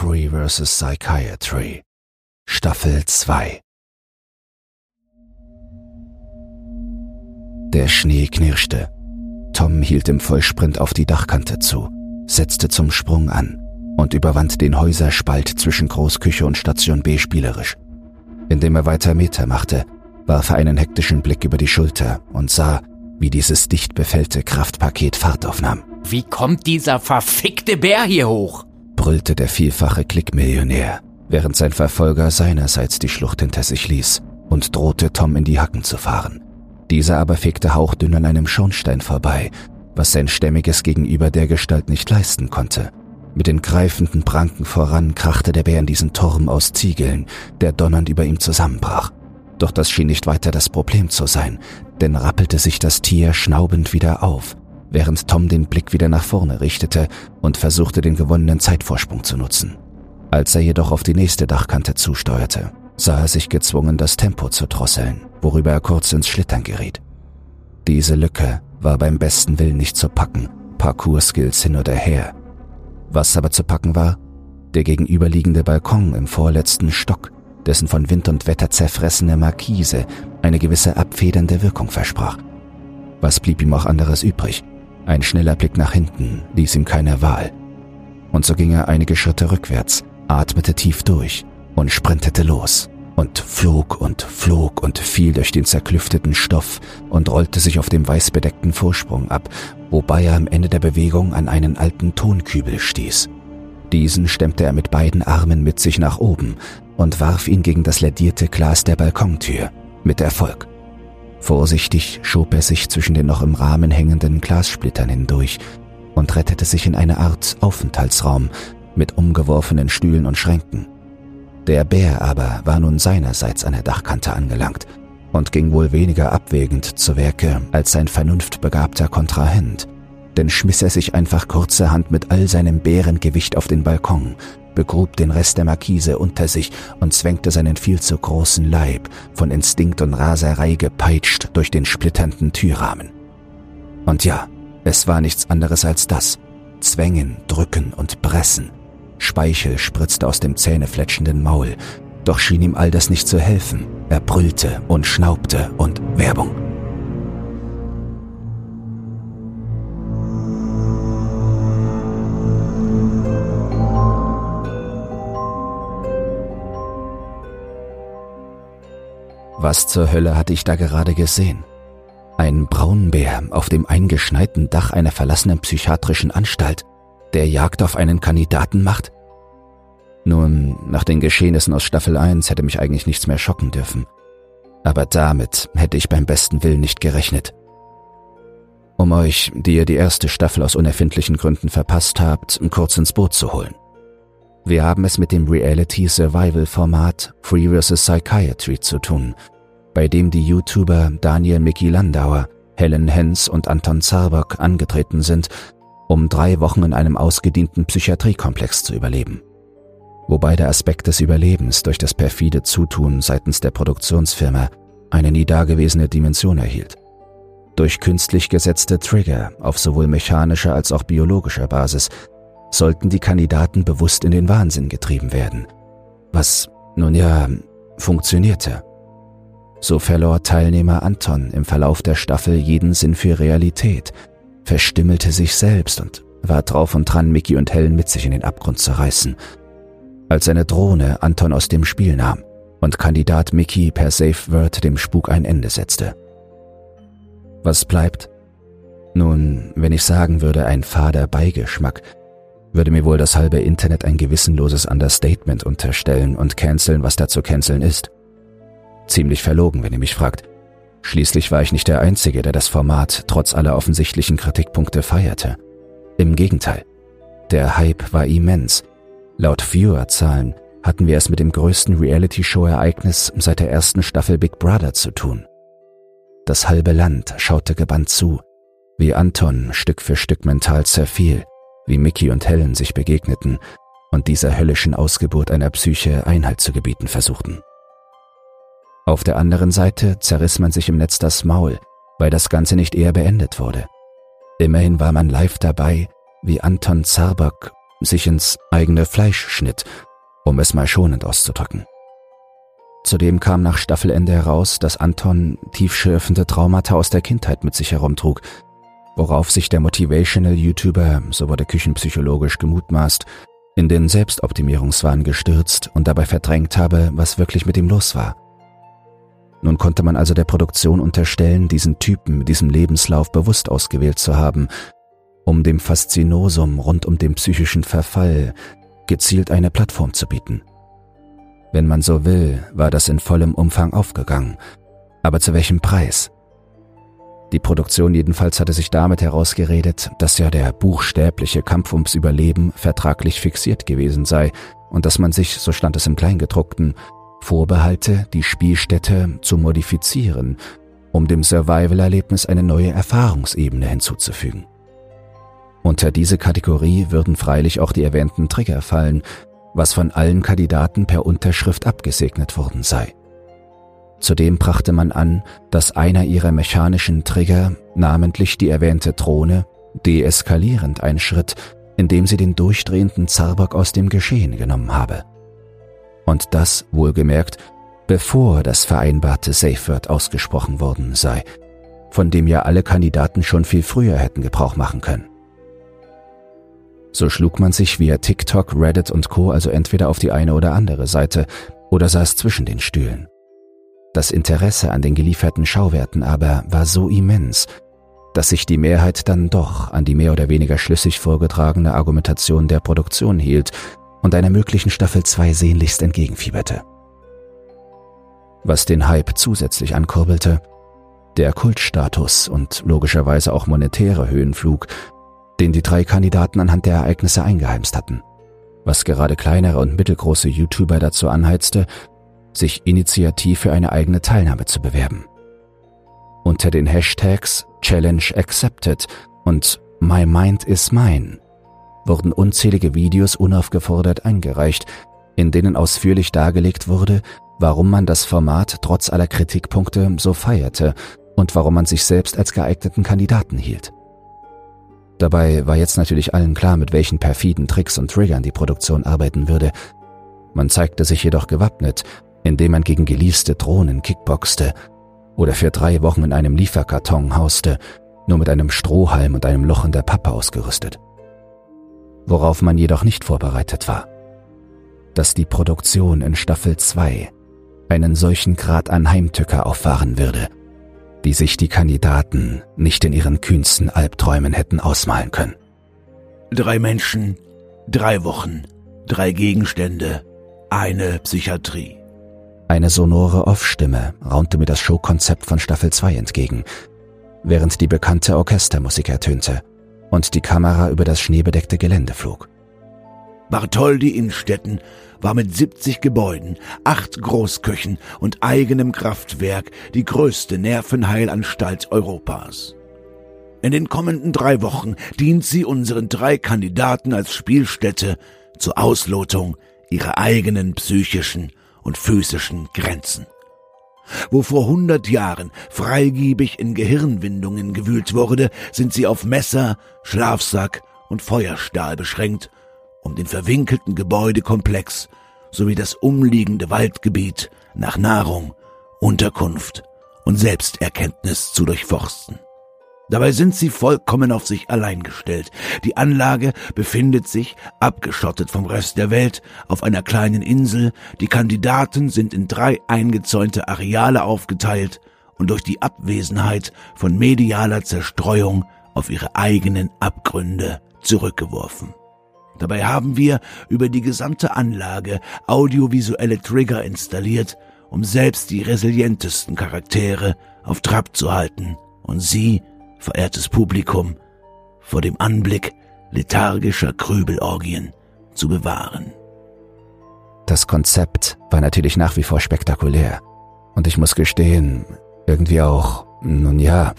Free vs. Psychiatry Staffel 2 Der Schnee knirschte. Tom hielt im Vollsprint auf die Dachkante zu, setzte zum Sprung an und überwand den Häuserspalt zwischen Großküche und Station B spielerisch. Indem er weiter Meter machte, warf er einen hektischen Blick über die Schulter und sah, wie dieses dicht befällte Kraftpaket Fahrt aufnahm. Wie kommt dieser verfickte Bär hier hoch? Brüllte der vielfache Klickmillionär, während sein Verfolger seinerseits die Schlucht hinter sich ließ und drohte Tom in die Hacken zu fahren. Dieser aber fegte hauchdünn an einem Schornstein vorbei, was sein stämmiges Gegenüber der Gestalt nicht leisten konnte. Mit den greifenden Pranken voran krachte der Bär in diesen Turm aus Ziegeln, der donnernd über ihm zusammenbrach. Doch das schien nicht weiter das Problem zu sein, denn rappelte sich das Tier schnaubend wieder auf, während Tom den Blick wieder nach vorne richtete und versuchte, den gewonnenen Zeitvorsprung zu nutzen. Als er jedoch auf die nächste Dachkante zusteuerte, sah er sich gezwungen, das Tempo zu drosseln, worüber er kurz ins Schlittern geriet. Diese Lücke war beim besten Willen nicht zu packen, Parcours-Skills hin oder her. Was aber zu packen war? Der gegenüberliegende Balkon im vorletzten Stock, dessen von Wind und Wetter zerfressene Markise eine gewisse abfedernde Wirkung versprach. Was blieb ihm auch anderes übrig? Ein schneller Blick nach hinten ließ ihm keine Wahl. Und so ging er einige Schritte rückwärts, atmete tief durch und sprintete los und flog und flog und fiel durch den zerklüfteten Stoff und rollte sich auf dem weißbedeckten Vorsprung ab, wobei er am Ende der Bewegung an einen alten Tonkübel stieß. Diesen stemmte er mit beiden Armen mit sich nach oben und warf ihn gegen das ledierte Glas der Balkontür, mit Erfolg. Vorsichtig schob er sich zwischen den noch im Rahmen hängenden Glassplittern hindurch und rettete sich in eine Art Aufenthaltsraum mit umgeworfenen Stühlen und Schränken. Der Bär aber war nun seinerseits an der Dachkante angelangt und ging wohl weniger abwägend zu Werke als sein vernunftbegabter Kontrahent, denn schmiss er sich einfach kurzerhand mit all seinem Bärengewicht auf den Balkon begrub den Rest der Markise unter sich und zwängte seinen viel zu großen Leib, von Instinkt und Raserei gepeitscht, durch den splitternden Türrahmen. Und ja, es war nichts anderes als das. Zwängen, drücken und pressen. Speichel spritzte aus dem zähnefletschenden Maul, doch schien ihm all das nicht zu helfen. Er brüllte und schnaubte und Werbung. Was zur Hölle hatte ich da gerade gesehen? Ein Braunbär auf dem eingeschneiten Dach einer verlassenen psychiatrischen Anstalt, der Jagd auf einen Kandidaten macht? Nun, nach den Geschehnissen aus Staffel 1 hätte mich eigentlich nichts mehr schocken dürfen. Aber damit hätte ich beim besten Willen nicht gerechnet. Um euch, die ihr die erste Staffel aus unerfindlichen Gründen verpasst habt, kurz ins Boot zu holen. Wir haben es mit dem Reality-Survival-Format Free vs. Psychiatry zu tun, bei dem die YouTuber Daniel Mickey Landauer, Helen Hens und Anton Zarbock angetreten sind, um drei Wochen in einem ausgedienten Psychiatriekomplex zu überleben. Wobei der Aspekt des Überlebens durch das perfide Zutun seitens der Produktionsfirma eine nie dagewesene Dimension erhielt. Durch künstlich gesetzte Trigger auf sowohl mechanischer als auch biologischer Basis sollten die Kandidaten bewusst in den Wahnsinn getrieben werden. Was, nun ja, funktionierte. So verlor Teilnehmer Anton im Verlauf der Staffel jeden Sinn für Realität, verstimmelte sich selbst und war drauf und dran, Mickey und Helen mit sich in den Abgrund zu reißen. Als eine Drohne Anton aus dem Spiel nahm und Kandidat Mickey per Safe Word dem Spuk ein Ende setzte. Was bleibt? Nun, wenn ich sagen würde, ein fader Beigeschmack, würde mir wohl das halbe Internet ein gewissenloses Understatement unterstellen und canceln, was da zu canceln ist. Ziemlich verlogen, wenn ihr mich fragt. Schließlich war ich nicht der Einzige, der das Format trotz aller offensichtlichen Kritikpunkte feierte. Im Gegenteil. Der Hype war immens. Laut Viewerzahlen hatten wir es mit dem größten Reality-Show-Ereignis seit der ersten Staffel Big Brother zu tun. Das halbe Land schaute gebannt zu, wie Anton Stück für Stück mental zerfiel wie Mickey und Helen sich begegneten und dieser höllischen Ausgeburt einer Psyche Einhalt zu gebieten versuchten. Auf der anderen Seite zerriss man sich im Netz das Maul, weil das Ganze nicht eher beendet wurde. Immerhin war man live dabei, wie Anton Zarbock sich ins eigene Fleisch schnitt, um es mal schonend auszudrücken. Zudem kam nach Staffelende heraus, dass Anton tiefschürfende Traumata aus der Kindheit mit sich herumtrug, worauf sich der Motivational YouTuber, so wurde küchenpsychologisch gemutmaßt, in den Selbstoptimierungswahn gestürzt und dabei verdrängt habe, was wirklich mit ihm los war. Nun konnte man also der Produktion unterstellen, diesen Typen mit diesem Lebenslauf bewusst ausgewählt zu haben, um dem Faszinosum rund um den psychischen Verfall gezielt eine Plattform zu bieten. Wenn man so will, war das in vollem Umfang aufgegangen. Aber zu welchem Preis? Die Produktion jedenfalls hatte sich damit herausgeredet, dass ja der buchstäbliche Kampf ums Überleben vertraglich fixiert gewesen sei und dass man sich, so stand es im Kleingedruckten, vorbehalte, die Spielstätte zu modifizieren, um dem Survival-Erlebnis eine neue Erfahrungsebene hinzuzufügen. Unter diese Kategorie würden freilich auch die erwähnten Trigger fallen, was von allen Kandidaten per Unterschrift abgesegnet worden sei. Zudem brachte man an, dass einer ihrer mechanischen Trigger, namentlich die erwähnte Drohne, deeskalierend einschritt, indem sie den durchdrehenden Zarbock aus dem Geschehen genommen habe. Und das wohlgemerkt, bevor das vereinbarte Safe Word ausgesprochen worden sei, von dem ja alle Kandidaten schon viel früher hätten Gebrauch machen können. So schlug man sich via TikTok, Reddit und Co. also entweder auf die eine oder andere Seite oder saß zwischen den Stühlen. Das Interesse an den gelieferten Schauwerten aber war so immens, dass sich die Mehrheit dann doch an die mehr oder weniger schlüssig vorgetragene Argumentation der Produktion hielt und einer möglichen Staffel 2 sehnlichst entgegenfieberte. Was den Hype zusätzlich ankurbelte, der Kultstatus und logischerweise auch monetäre Höhenflug, den die drei Kandidaten anhand der Ereignisse eingeheimst hatten, was gerade kleinere und mittelgroße YouTuber dazu anheizte, sich initiativ für eine eigene Teilnahme zu bewerben. Unter den Hashtags Challenge Accepted und My Mind is Mine wurden unzählige Videos unaufgefordert eingereicht, in denen ausführlich dargelegt wurde, warum man das Format trotz aller Kritikpunkte so feierte und warum man sich selbst als geeigneten Kandidaten hielt. Dabei war jetzt natürlich allen klar, mit welchen perfiden Tricks und Triggern die Produktion arbeiten würde. Man zeigte sich jedoch gewappnet, indem man gegen geleaste Drohnen kickboxte oder für drei Wochen in einem Lieferkarton hauste, nur mit einem Strohhalm und einem Loch in der Pappe ausgerüstet. Worauf man jedoch nicht vorbereitet war, dass die Produktion in Staffel 2 einen solchen Grad an Heimtücker auffahren würde – die sich die Kandidaten nicht in ihren kühnsten Albträumen hätten ausmalen können. Drei Menschen, drei Wochen, drei Gegenstände, eine Psychiatrie. Eine sonore Off-Stimme raunte mir das Showkonzept von Staffel 2 entgegen, während die bekannte Orchestermusik ertönte und die Kamera über das schneebedeckte Gelände flog. Bartholdy Innstetten war mit 70 Gebäuden, acht Großköchen und eigenem Kraftwerk die größte Nervenheilanstalt Europas. In den kommenden drei Wochen dient sie unseren drei Kandidaten als Spielstätte zur Auslotung ihrer eigenen psychischen und physischen Grenzen. Wo vor hundert Jahren freigiebig in Gehirnwindungen gewühlt wurde, sind sie auf Messer, Schlafsack und Feuerstahl beschränkt um den verwinkelten Gebäudekomplex sowie das umliegende Waldgebiet nach Nahrung, Unterkunft und Selbsterkenntnis zu durchforsten. Dabei sind sie vollkommen auf sich allein gestellt. Die Anlage befindet sich, abgeschottet vom Rest der Welt, auf einer kleinen Insel. Die Kandidaten sind in drei eingezäunte Areale aufgeteilt und durch die Abwesenheit von medialer Zerstreuung auf ihre eigenen Abgründe zurückgeworfen. Dabei haben wir über die gesamte Anlage audiovisuelle Trigger installiert, um selbst die resilientesten Charaktere auf Trab zu halten und sie, verehrtes Publikum, vor dem Anblick lethargischer Krübelorgien zu bewahren. Das Konzept war natürlich nach wie vor spektakulär. Und ich muss gestehen, irgendwie auch, nun ja,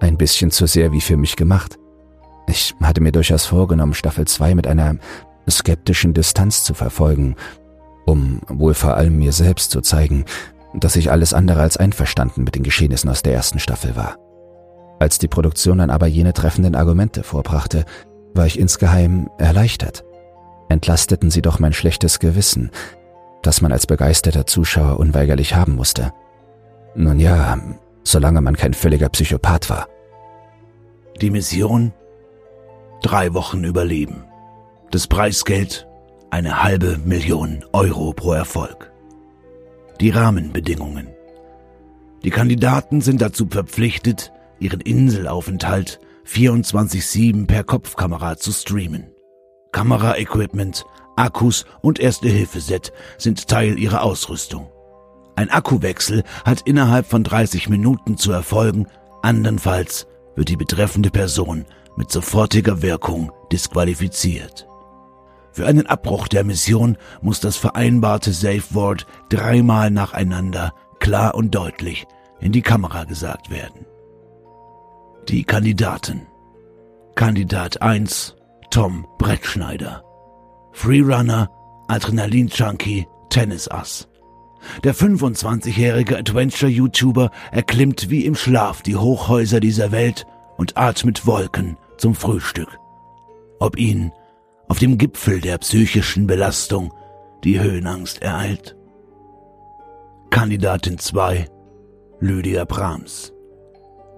ein bisschen zu sehr wie für mich gemacht. Ich hatte mir durchaus vorgenommen, Staffel 2 mit einer skeptischen Distanz zu verfolgen, um wohl vor allem mir selbst zu zeigen, dass ich alles andere als einverstanden mit den Geschehnissen aus der ersten Staffel war. Als die Produktion dann aber jene treffenden Argumente vorbrachte, war ich insgeheim erleichtert. entlasteten sie doch mein schlechtes Gewissen, das man als begeisterter Zuschauer unweigerlich haben musste. Nun ja, solange man kein völliger Psychopath war. Die Mission? Drei Wochen überleben. Das Preisgeld? Eine halbe Million Euro pro Erfolg. Die Rahmenbedingungen. Die Kandidaten sind dazu verpflichtet, ihren Inselaufenthalt 24-7 per Kopfkamera zu streamen. Kameraequipment, Akkus und Erste-Hilfe-Set sind Teil ihrer Ausrüstung. Ein Akkuwechsel hat innerhalb von 30 Minuten zu erfolgen, andernfalls wird die betreffende Person mit sofortiger Wirkung disqualifiziert. Für einen Abbruch der Mission muss das vereinbarte Safe Word dreimal nacheinander klar und deutlich in die Kamera gesagt werden. Die Kandidaten. Kandidat 1 Tom Brettschneider. Freerunner, Adrenalin-Junkie, Tennisass. Der 25-jährige Adventure-YouTuber erklimmt wie im Schlaf die Hochhäuser dieser Welt und atmet Wolken zum Frühstück. Ob ihn auf dem Gipfel der psychischen Belastung die Höhenangst ereilt? Kandidatin 2 Lydia Brahms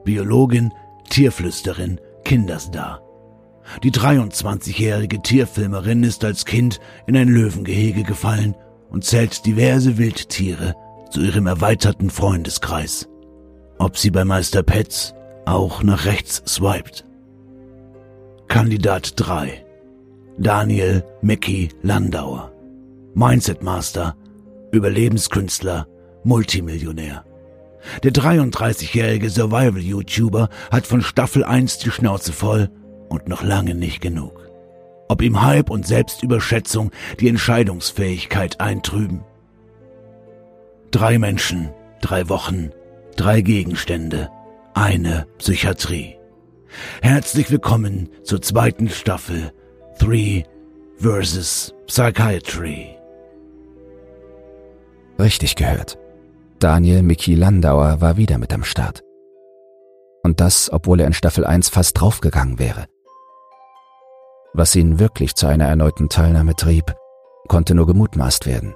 Biologin, Tierflüsterin, Kinderstar. Die 23-jährige Tierfilmerin ist als Kind in ein Löwengehege gefallen und zählt diverse Wildtiere zu ihrem erweiterten Freundeskreis. Ob sie bei Meister Pets auch nach rechts swiped. Kandidat 3 Daniel Mickey Landauer Mindset Master, Überlebenskünstler, Multimillionär. Der 33-jährige Survival-YouTuber hat von Staffel 1 die Schnauze voll und noch lange nicht genug. Ob ihm Hype und Selbstüberschätzung die Entscheidungsfähigkeit eintrüben. Drei Menschen, drei Wochen, drei Gegenstände, eine Psychiatrie. Herzlich willkommen zur zweiten Staffel Three vs. Psychiatry. Richtig gehört. Daniel Mickey Landauer war wieder mit am Start. Und das, obwohl er in Staffel 1 fast draufgegangen wäre. Was ihn wirklich zu einer erneuten Teilnahme trieb, konnte nur gemutmaßt werden.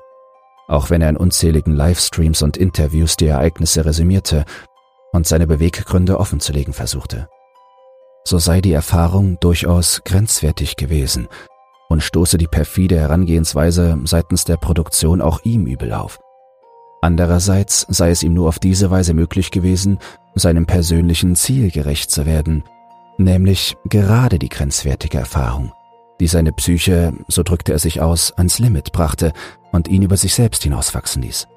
Auch wenn er in unzähligen Livestreams und Interviews die Ereignisse resümierte und seine Beweggründe offenzulegen versuchte. So sei die Erfahrung durchaus grenzwertig gewesen und stoße die perfide Herangehensweise seitens der Produktion auch ihm übel auf. Andererseits sei es ihm nur auf diese Weise möglich gewesen, seinem persönlichen Ziel gerecht zu werden, nämlich gerade die grenzwertige Erfahrung, die seine Psyche, so drückte er sich aus, ans Limit brachte und ihn über sich selbst hinauswachsen ließ.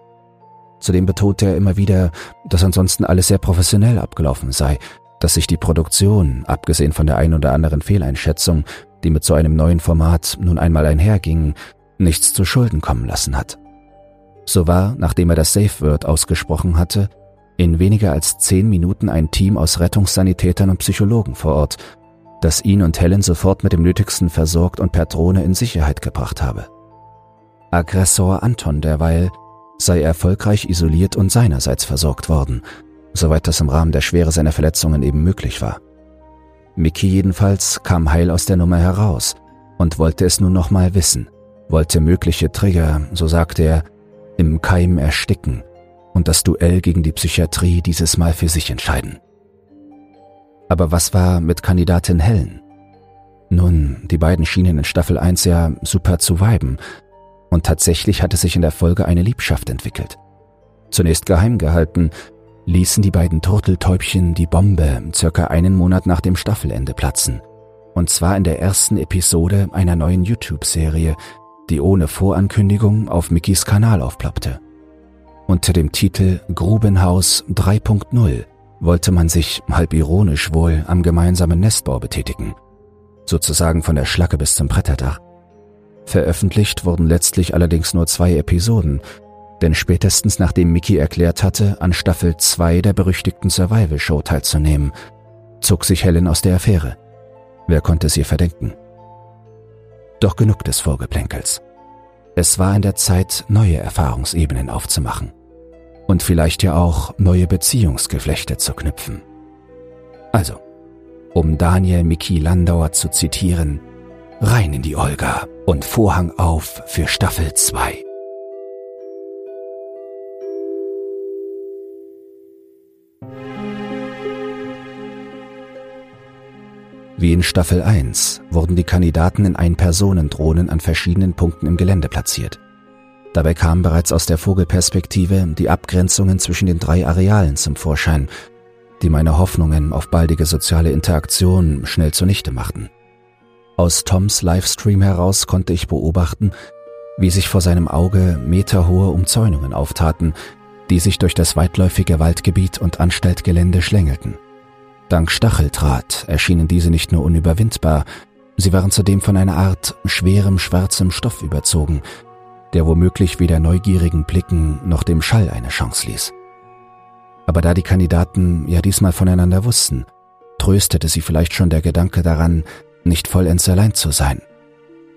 Zudem betonte er immer wieder, dass ansonsten alles sehr professionell abgelaufen sei, dass sich die Produktion, abgesehen von der ein oder anderen Fehleinschätzung, die mit so einem neuen Format nun einmal einherging, nichts zu Schulden kommen lassen hat. So war, nachdem er das Safe Word ausgesprochen hatte, in weniger als zehn Minuten ein Team aus Rettungssanitätern und Psychologen vor Ort, das ihn und Helen sofort mit dem Nötigsten versorgt und per Drohne in Sicherheit gebracht habe. Aggressor Anton derweil sei erfolgreich isoliert und seinerseits versorgt worden, soweit das im Rahmen der Schwere seiner Verletzungen eben möglich war. Mickey jedenfalls kam heil aus der Nummer heraus und wollte es nun nochmal wissen, wollte mögliche Trigger, so sagte er, im Keim ersticken und das Duell gegen die Psychiatrie dieses Mal für sich entscheiden. Aber was war mit Kandidatin Helen? Nun, die beiden schienen in Staffel 1 ja super zu weiben, und tatsächlich hatte sich in der Folge eine Liebschaft entwickelt. Zunächst geheim gehalten, ließen die beiden Turteltäubchen die Bombe circa einen Monat nach dem Staffelende platzen. Und zwar in der ersten Episode einer neuen YouTube-Serie, die ohne Vorankündigung auf Mickys Kanal aufploppte. Unter dem Titel Grubenhaus 3.0 wollte man sich, halb ironisch wohl, am gemeinsamen Nestbau betätigen. Sozusagen von der Schlacke bis zum Bretterdach. Veröffentlicht wurden letztlich allerdings nur zwei Episoden, denn spätestens nachdem Mickey erklärt hatte, an Staffel 2 der berüchtigten Survival Show teilzunehmen, zog sich Helen aus der Affäre. Wer konnte es ihr verdenken? Doch genug des Vorgeplänkels. Es war an der Zeit, neue Erfahrungsebenen aufzumachen. Und vielleicht ja auch neue Beziehungsgeflechte zu knüpfen. Also, um Daniel Miki Landauer zu zitieren, rein in die Olga und Vorhang auf für Staffel 2. Wie in Staffel 1 wurden die Kandidaten in Ein-Personen-Drohnen an verschiedenen Punkten im Gelände platziert. Dabei kamen bereits aus der Vogelperspektive die Abgrenzungen zwischen den drei Arealen zum Vorschein, die meine Hoffnungen auf baldige soziale Interaktion schnell zunichte machten. Aus Toms Livestream heraus konnte ich beobachten, wie sich vor seinem Auge meterhohe Umzäunungen auftaten, die sich durch das weitläufige Waldgebiet und Anstaltgelände schlängelten. Dank Stacheldraht erschienen diese nicht nur unüberwindbar, sie waren zudem von einer Art schwerem schwarzem Stoff überzogen, der womöglich weder neugierigen Blicken noch dem Schall eine Chance ließ. Aber da die Kandidaten ja diesmal voneinander wussten, tröstete sie vielleicht schon der Gedanke daran, nicht vollends allein zu sein.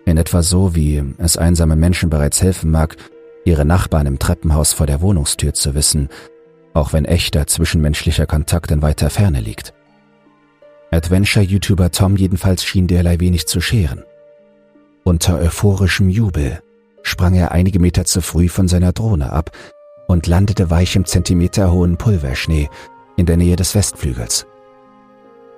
In etwa so, wie es einsamen Menschen bereits helfen mag, ihre Nachbarn im Treppenhaus vor der Wohnungstür zu wissen, auch wenn echter zwischenmenschlicher Kontakt in weiter Ferne liegt. Adventure-YouTuber Tom jedenfalls schien derlei wenig zu scheren. Unter euphorischem Jubel sprang er einige Meter zu früh von seiner Drohne ab und landete weich im zentimeterhohen Pulverschnee in der Nähe des Westflügels.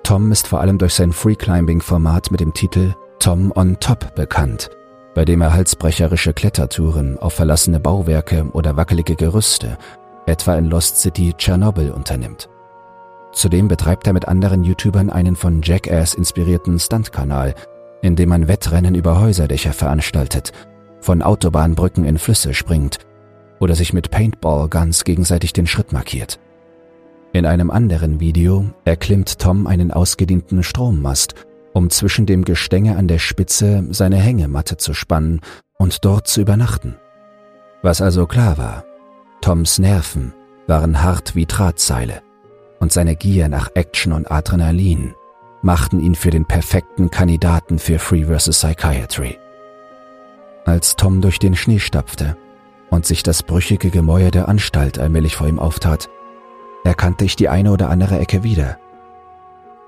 Tom ist vor allem durch sein Freeclimbing-Format mit dem Titel Tom on Top bekannt, bei dem er halsbrecherische Klettertouren auf verlassene Bauwerke oder wackelige Gerüste, etwa in Lost City Tschernobyl, unternimmt. Zudem betreibt er mit anderen YouTubern einen von Jackass inspirierten Stuntkanal, in dem man Wettrennen über Häuserdächer veranstaltet, von Autobahnbrücken in Flüsse springt oder sich mit Paintball-Guns gegenseitig den Schritt markiert. In einem anderen Video erklimmt Tom einen ausgedienten Strommast, um zwischen dem Gestänge an der Spitze seine Hängematte zu spannen und dort zu übernachten. Was also klar war, Toms Nerven waren hart wie Drahtseile und seine Gier nach Action und Adrenalin machten ihn für den perfekten Kandidaten für Free vs. Psychiatry. Als Tom durch den Schnee stapfte und sich das brüchige Gemäuer der Anstalt allmählich vor ihm auftat, erkannte ich die eine oder andere Ecke wieder.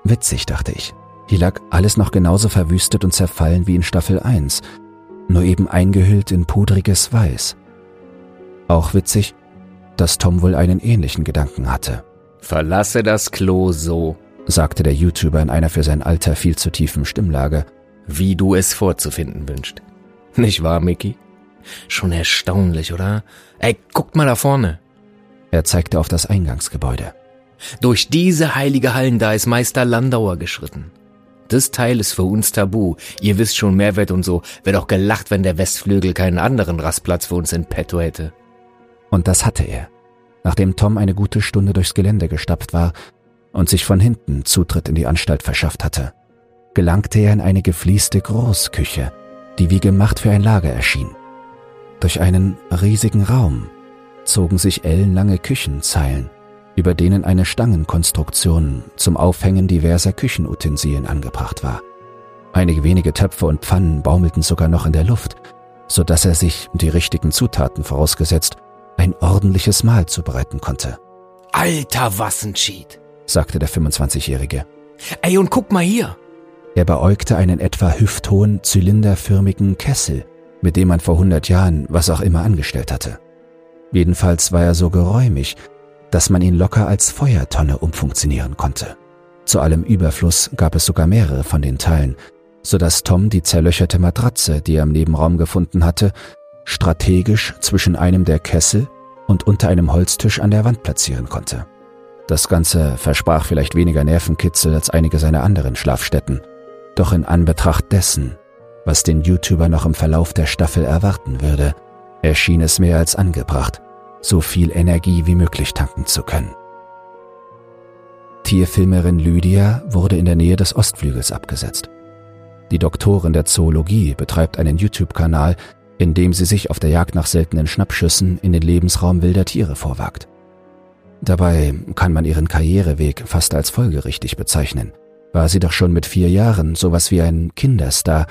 Witzig, dachte ich. Hier lag alles noch genauso verwüstet und zerfallen wie in Staffel 1, nur eben eingehüllt in pudriges Weiß. Auch witzig, dass Tom wohl einen ähnlichen Gedanken hatte. Verlasse das Klo so, sagte der YouTuber in einer für sein Alter viel zu tiefen Stimmlage, wie du es vorzufinden wünscht. Nicht wahr, Mickey? Schon erstaunlich, oder? Ey, guckt mal da vorne. Er zeigte auf das Eingangsgebäude. Durch diese heilige Hallen da ist Meister Landauer geschritten. Das Teil ist für uns tabu. Ihr wisst schon, Mehrwert und so. Wäre doch gelacht, wenn der Westflügel keinen anderen Rastplatz für uns in petto hätte. Und das hatte er nachdem Tom eine gute Stunde durchs Gelände gestapft war und sich von hinten Zutritt in die Anstalt verschafft hatte, gelangte er in eine gefließte Großküche, die wie gemacht für ein Lager erschien. Durch einen riesigen Raum zogen sich ellenlange Küchenzeilen, über denen eine Stangenkonstruktion zum Aufhängen diverser Küchenutensilien angebracht war. Einige wenige Töpfe und Pfannen baumelten sogar noch in der Luft, so dass er sich, die richtigen Zutaten vorausgesetzt, ein ordentliches Mahl zubereiten konnte. Alter, was ein Cheat, sagte der 25-Jährige. Ey, und guck mal hier. Er beäugte einen etwa hüfthohen, zylinderförmigen Kessel, mit dem man vor hundert Jahren was auch immer angestellt hatte. Jedenfalls war er so geräumig, dass man ihn locker als Feuertonne umfunktionieren konnte. Zu allem Überfluss gab es sogar mehrere von den Teilen, so dass Tom die zerlöcherte Matratze, die er im Nebenraum gefunden hatte, strategisch zwischen einem der Kessel und unter einem Holztisch an der Wand platzieren konnte. Das Ganze versprach vielleicht weniger Nervenkitzel als einige seiner anderen Schlafstätten, doch in Anbetracht dessen, was den YouTuber noch im Verlauf der Staffel erwarten würde, erschien es mehr als angebracht, so viel Energie wie möglich tanken zu können. Tierfilmerin Lydia wurde in der Nähe des Ostflügels abgesetzt. Die Doktorin der Zoologie betreibt einen YouTube-Kanal, indem sie sich auf der Jagd nach seltenen Schnappschüssen in den Lebensraum wilder Tiere vorwagt. Dabei kann man ihren Karriereweg fast als folgerichtig bezeichnen. War sie doch schon mit vier Jahren sowas wie ein Kinderstar,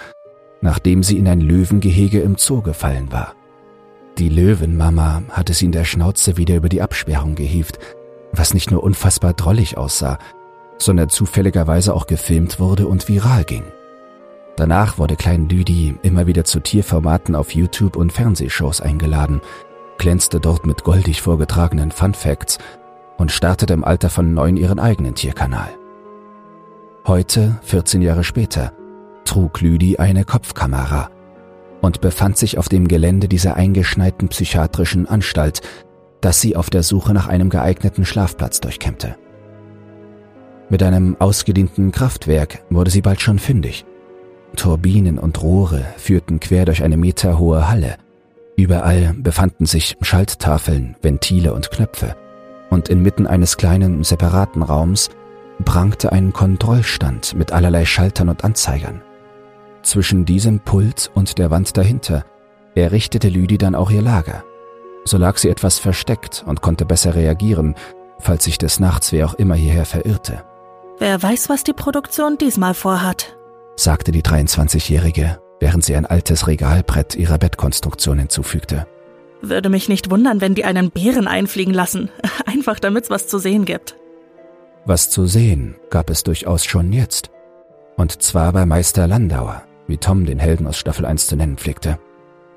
nachdem sie in ein Löwengehege im Zoo gefallen war. Die Löwenmama hatte sie in der Schnauze wieder über die Absperrung gehievt, was nicht nur unfassbar drollig aussah, sondern zufälligerweise auch gefilmt wurde und viral ging. Danach wurde Klein Lüdi immer wieder zu Tierformaten auf YouTube und Fernsehshows eingeladen, glänzte dort mit goldig vorgetragenen Fun Facts und startete im Alter von neun ihren eigenen Tierkanal. Heute, 14 Jahre später, trug Lüdi eine Kopfkamera und befand sich auf dem Gelände dieser eingeschneiten psychiatrischen Anstalt, das sie auf der Suche nach einem geeigneten Schlafplatz durchkämmte. Mit einem ausgedienten Kraftwerk wurde sie bald schon fündig. Turbinen und Rohre führten quer durch eine meterhohe Halle. Überall befanden sich Schalttafeln, Ventile und Knöpfe. Und inmitten eines kleinen, separaten Raums prangte ein Kontrollstand mit allerlei Schaltern und Anzeigern. Zwischen diesem Pult und der Wand dahinter errichtete Lüdi dann auch ihr Lager. So lag sie etwas versteckt und konnte besser reagieren, falls sich des Nachts wer auch immer hierher verirrte. Wer weiß, was die Produktion diesmal vorhat, sagte die 23-Jährige, während sie ein altes Regalbrett ihrer Bettkonstruktion hinzufügte. Würde mich nicht wundern, wenn die einen Bären einfliegen lassen, einfach damit's was zu sehen gibt. Was zu sehen gab es durchaus schon jetzt. Und zwar bei Meister Landauer, wie Tom den Helden aus Staffel 1 zu nennen pflegte.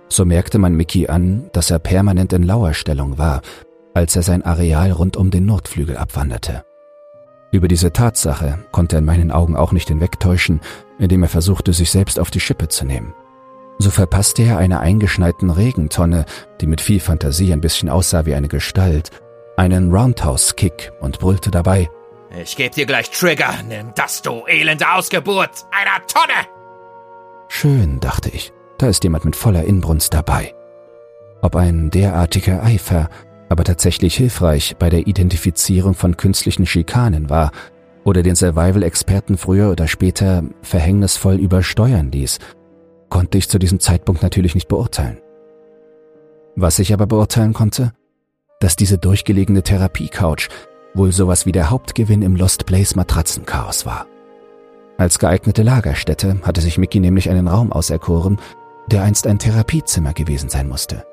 So merkte man Mickey an, dass er permanent in Lauerstellung war, als er sein Areal rund um den Nordflügel abwanderte. Über diese Tatsache konnte er in meinen Augen auch nicht hinwegtäuschen, indem er versuchte, sich selbst auf die Schippe zu nehmen. So verpasste er einer eingeschneiten Regentonne, die mit viel Fantasie ein bisschen aussah wie eine Gestalt, einen Roundhouse-Kick und brüllte dabei Ich geb dir gleich Trigger, nimm das, du elende Ausgeburt einer Tonne! Schön, dachte ich, da ist jemand mit voller Inbrunst dabei. Ob ein derartiger Eifer aber tatsächlich hilfreich bei der Identifizierung von künstlichen Schikanen war oder den Survival-Experten früher oder später verhängnisvoll übersteuern ließ, konnte ich zu diesem Zeitpunkt natürlich nicht beurteilen. Was ich aber beurteilen konnte, dass diese durchgelegene Therapie-Couch wohl sowas wie der Hauptgewinn im Lost Place Matratzenchaos war. Als geeignete Lagerstätte hatte sich Mickey nämlich einen Raum auserkoren, der einst ein Therapiezimmer gewesen sein musste.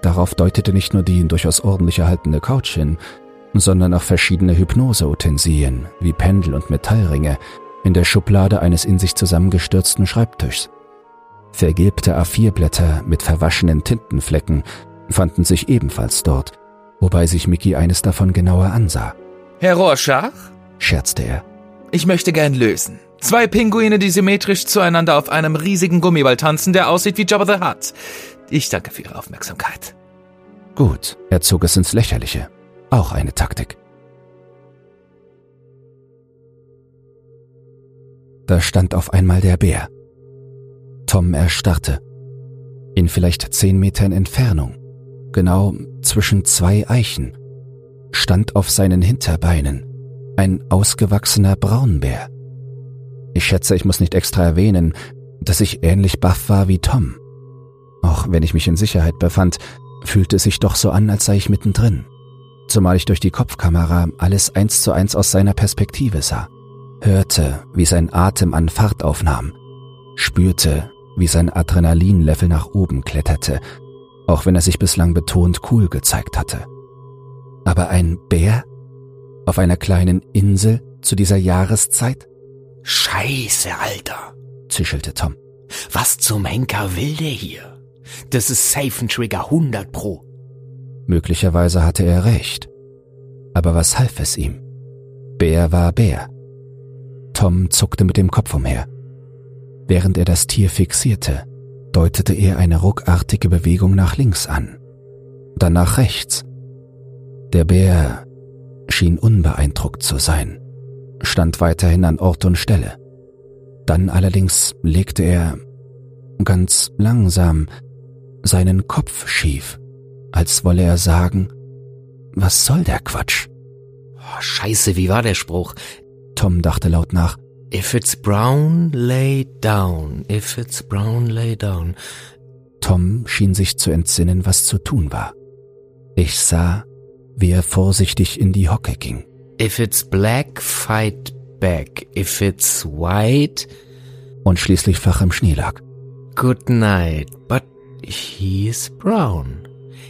Darauf deutete nicht nur die durchaus ordentlich erhaltene Couch hin, sondern auch verschiedene Hypnoseutensilien wie Pendel und Metallringe in der Schublade eines in sich zusammengestürzten Schreibtischs. Vergilbte A4-Blätter mit verwaschenen Tintenflecken fanden sich ebenfalls dort, wobei sich Mickey eines davon genauer ansah. Herr Rorschach? scherzte er. Ich möchte gern lösen. Zwei Pinguine, die symmetrisch zueinander auf einem riesigen Gummiball tanzen, der aussieht wie Jabba the Hutt. Ich danke für Ihre Aufmerksamkeit. Gut, er zog es ins Lächerliche. Auch eine Taktik. Da stand auf einmal der Bär. Tom erstarrte. In vielleicht zehn Metern Entfernung, genau zwischen zwei Eichen, stand auf seinen Hinterbeinen ein ausgewachsener Braunbär. Ich schätze, ich muss nicht extra erwähnen, dass ich ähnlich baff war wie Tom. Auch wenn ich mich in Sicherheit befand, fühlte es sich doch so an, als sei ich mittendrin. Zumal ich durch die Kopfkamera alles eins zu eins aus seiner Perspektive sah, hörte, wie sein Atem an Fahrt aufnahm, spürte, wie sein Adrenalinlevel nach oben kletterte, auch wenn er sich bislang betont cool gezeigt hatte. Aber ein Bär? Auf einer kleinen Insel zu dieser Jahreszeit? Scheiße, Alter, zischelte Tom. Was zum Henker will der hier? Das ist Safe Trigger 100 Pro. Möglicherweise hatte er recht. Aber was half es ihm? Bär war Bär. Tom zuckte mit dem Kopf umher. Während er das Tier fixierte, deutete er eine ruckartige Bewegung nach links an, dann nach rechts. Der Bär schien unbeeindruckt zu sein, stand weiterhin an Ort und Stelle. Dann allerdings legte er ganz langsam seinen Kopf schief, als wolle er sagen, was soll der Quatsch? Oh, scheiße, wie war der Spruch? Tom dachte laut nach. If it's brown, lay down. If it's brown, lay down. Tom schien sich zu entsinnen, was zu tun war. Ich sah, wie er vorsichtig in die Hocke ging. If it's black, fight back. If it's white. Und schließlich flach im Schnee lag. Good night, but He's brown.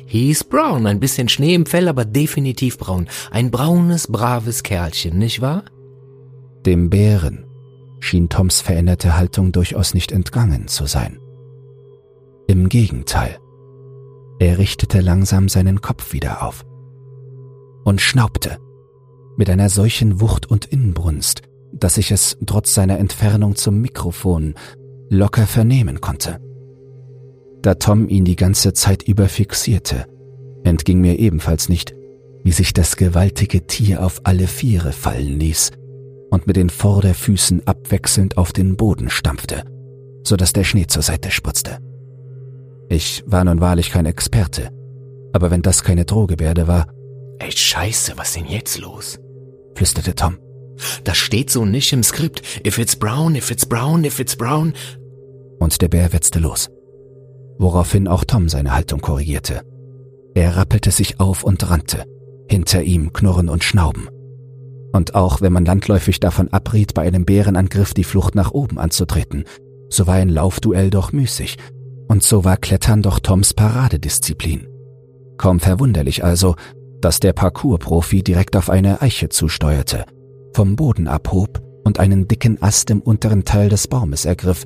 He's brown. Ein bisschen Schnee im Fell, aber definitiv braun. Ein braunes, braves Kerlchen, nicht wahr? Dem Bären schien Toms veränderte Haltung durchaus nicht entgangen zu sein. Im Gegenteil, er richtete langsam seinen Kopf wieder auf und schnaubte mit einer solchen Wucht und Inbrunst, dass ich es trotz seiner Entfernung zum Mikrofon locker vernehmen konnte. Da Tom ihn die ganze Zeit über fixierte, entging mir ebenfalls nicht, wie sich das gewaltige Tier auf alle Viere fallen ließ und mit den Vorderfüßen abwechselnd auf den Boden stampfte, so dass der Schnee zur Seite spritzte. Ich war nun wahrlich kein Experte, aber wenn das keine Drohgebärde war, Ey, scheiße, was denn jetzt los? flüsterte Tom. Das steht so nicht im Skript. If it's brown, if it's brown, if it's brown. Und der Bär wetzte los. Woraufhin auch Tom seine Haltung korrigierte. Er rappelte sich auf und rannte. Hinter ihm Knurren und Schnauben. Und auch wenn man landläufig davon abriet, bei einem Bärenangriff die Flucht nach oben anzutreten, so war ein Laufduell doch müßig. Und so war Klettern doch Toms Paradedisziplin. Kaum verwunderlich also, dass der Parkour-Profi direkt auf eine Eiche zusteuerte, vom Boden abhob und einen dicken Ast im unteren Teil des Baumes ergriff,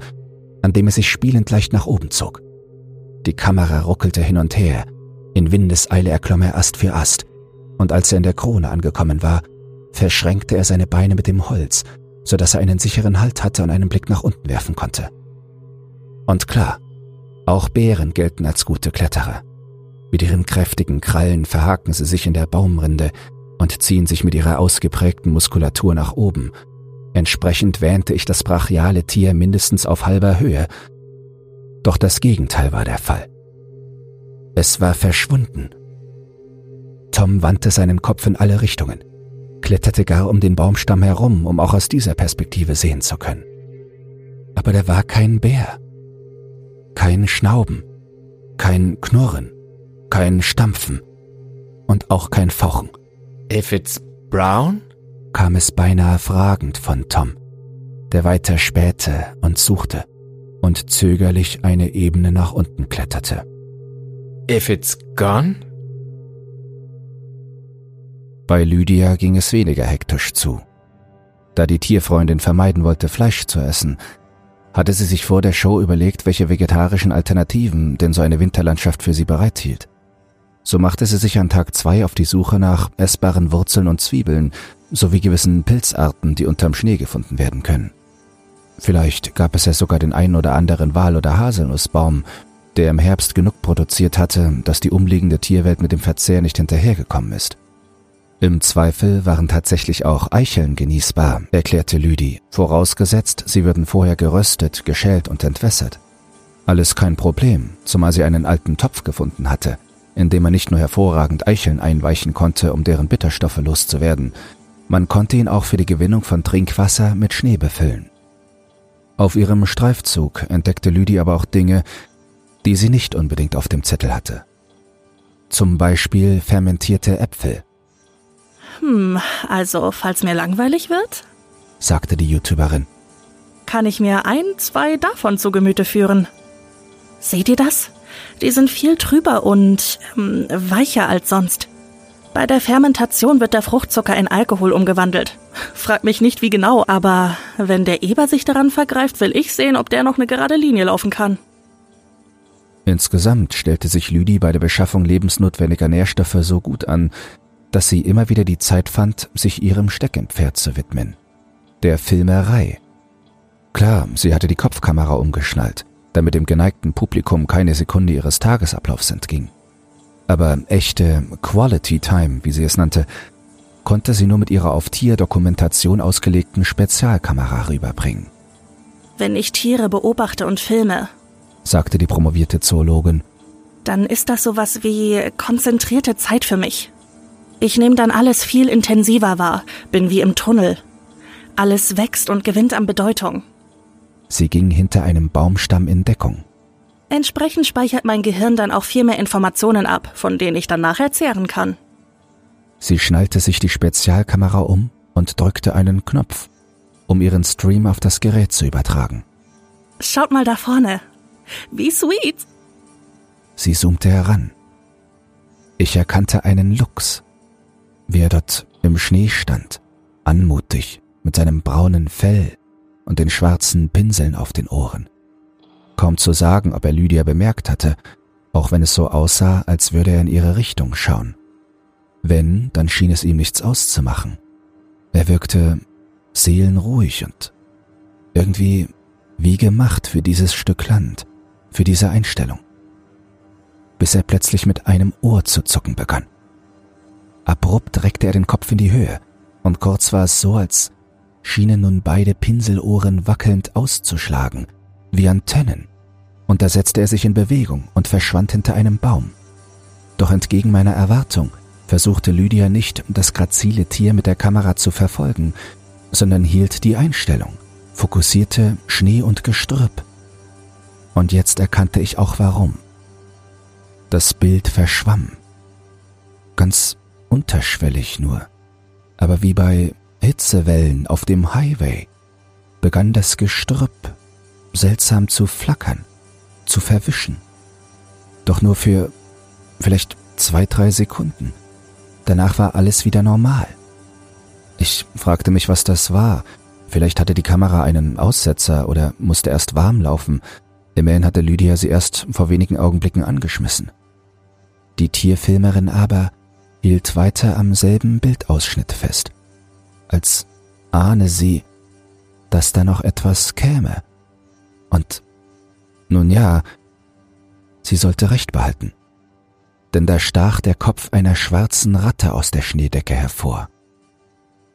an dem es sich spielend leicht nach oben zog. Die Kamera ruckelte hin und her, in Windeseile erklomm er Ast für Ast, und als er in der Krone angekommen war, verschränkte er seine Beine mit dem Holz, so dass er einen sicheren Halt hatte und einen Blick nach unten werfen konnte. Und klar, auch Bären gelten als gute Kletterer. Mit ihren kräftigen Krallen verhaken sie sich in der Baumrinde und ziehen sich mit ihrer ausgeprägten Muskulatur nach oben. Entsprechend wähnte ich das brachiale Tier mindestens auf halber Höhe. Doch das Gegenteil war der Fall. Es war verschwunden. Tom wandte seinen Kopf in alle Richtungen, kletterte gar um den Baumstamm herum, um auch aus dieser Perspektive sehen zu können. Aber da war kein Bär, kein Schnauben, kein Knurren kein Stampfen und auch kein Fauchen. If it's brown? kam es beinahe fragend von Tom, der weiter spähte und suchte und zögerlich eine Ebene nach unten kletterte. If it's gone? Bei Lydia ging es weniger hektisch zu. Da die Tierfreundin vermeiden wollte, Fleisch zu essen, hatte sie sich vor der Show überlegt, welche vegetarischen Alternativen denn so eine Winterlandschaft für sie bereithielt. So machte sie sich an Tag zwei auf die Suche nach essbaren Wurzeln und Zwiebeln sowie gewissen Pilzarten, die unterm Schnee gefunden werden können. Vielleicht gab es ja sogar den einen oder anderen Wal- oder Haselnussbaum, der im Herbst genug produziert hatte, dass die umliegende Tierwelt mit dem Verzehr nicht hinterhergekommen ist. Im Zweifel waren tatsächlich auch Eicheln genießbar, erklärte Lüdi, vorausgesetzt, sie würden vorher geröstet, geschält und entwässert. Alles kein Problem, zumal sie einen alten Topf gefunden hatte, in dem man nicht nur hervorragend Eicheln einweichen konnte, um deren Bitterstoffe loszuwerden, man konnte ihn auch für die Gewinnung von Trinkwasser mit Schnee befüllen. Auf ihrem Streifzug entdeckte Lüdi aber auch Dinge, die sie nicht unbedingt auf dem Zettel hatte. Zum Beispiel fermentierte Äpfel. Hm, also, falls mir langweilig wird, sagte die YouTuberin. Kann ich mir ein, zwei davon zu Gemüte führen. Seht ihr das? Die sind viel trüber und ähm, weicher als sonst. Bei der Fermentation wird der Fruchtzucker in Alkohol umgewandelt. Frag mich nicht wie genau, aber wenn der Eber sich daran vergreift, will ich sehen, ob der noch eine gerade Linie laufen kann. Insgesamt stellte sich Lüdi bei der Beschaffung lebensnotwendiger Nährstoffe so gut an, dass sie immer wieder die Zeit fand, sich ihrem Steckenpferd zu widmen. Der Filmerei. Klar, sie hatte die Kopfkamera umgeschnallt damit dem geneigten Publikum keine Sekunde ihres Tagesablaufs entging. Aber echte Quality Time, wie sie es nannte, konnte sie nur mit ihrer auf Tierdokumentation ausgelegten Spezialkamera rüberbringen. Wenn ich Tiere beobachte und filme, sagte die promovierte Zoologin, dann ist das sowas wie konzentrierte Zeit für mich. Ich nehme dann alles viel intensiver wahr, bin wie im Tunnel. Alles wächst und gewinnt an Bedeutung. Sie ging hinter einem Baumstamm in Deckung. Entsprechend speichert mein Gehirn dann auch viel mehr Informationen ab, von denen ich dann nachher zehren kann. Sie schnallte sich die Spezialkamera um und drückte einen Knopf, um ihren Stream auf das Gerät zu übertragen. Schaut mal da vorne. Wie sweet. Sie zoomte heran. Ich erkannte einen Luchs, wie er dort im Schnee stand, anmutig, mit seinem braunen Fell, und den schwarzen Pinseln auf den Ohren. Kaum zu sagen, ob er Lydia bemerkt hatte, auch wenn es so aussah, als würde er in ihre Richtung schauen. Wenn, dann schien es ihm nichts auszumachen. Er wirkte seelenruhig und irgendwie wie gemacht für dieses Stück Land, für diese Einstellung. Bis er plötzlich mit einem Ohr zu zucken begann. Abrupt reckte er den Kopf in die Höhe, und kurz war es so, als schienen nun beide Pinselohren wackelnd auszuschlagen, wie Antennen, und da setzte er sich in Bewegung und verschwand hinter einem Baum. Doch entgegen meiner Erwartung versuchte Lydia nicht, das grazile Tier mit der Kamera zu verfolgen, sondern hielt die Einstellung, fokussierte Schnee und Gestrüpp. Und jetzt erkannte ich auch warum. Das Bild verschwamm. Ganz unterschwellig nur. Aber wie bei Hitzewellen auf dem Highway begann das Gestrüpp seltsam zu flackern, zu verwischen. Doch nur für vielleicht zwei, drei Sekunden. Danach war alles wieder normal. Ich fragte mich, was das war. Vielleicht hatte die Kamera einen Aussetzer oder musste erst warm laufen. Immerhin hatte Lydia sie erst vor wenigen Augenblicken angeschmissen. Die Tierfilmerin aber hielt weiter am selben Bildausschnitt fest, als ahne sie, dass da noch etwas käme. Und nun ja, sie sollte recht behalten, denn da stach der Kopf einer schwarzen Ratte aus der Schneedecke hervor.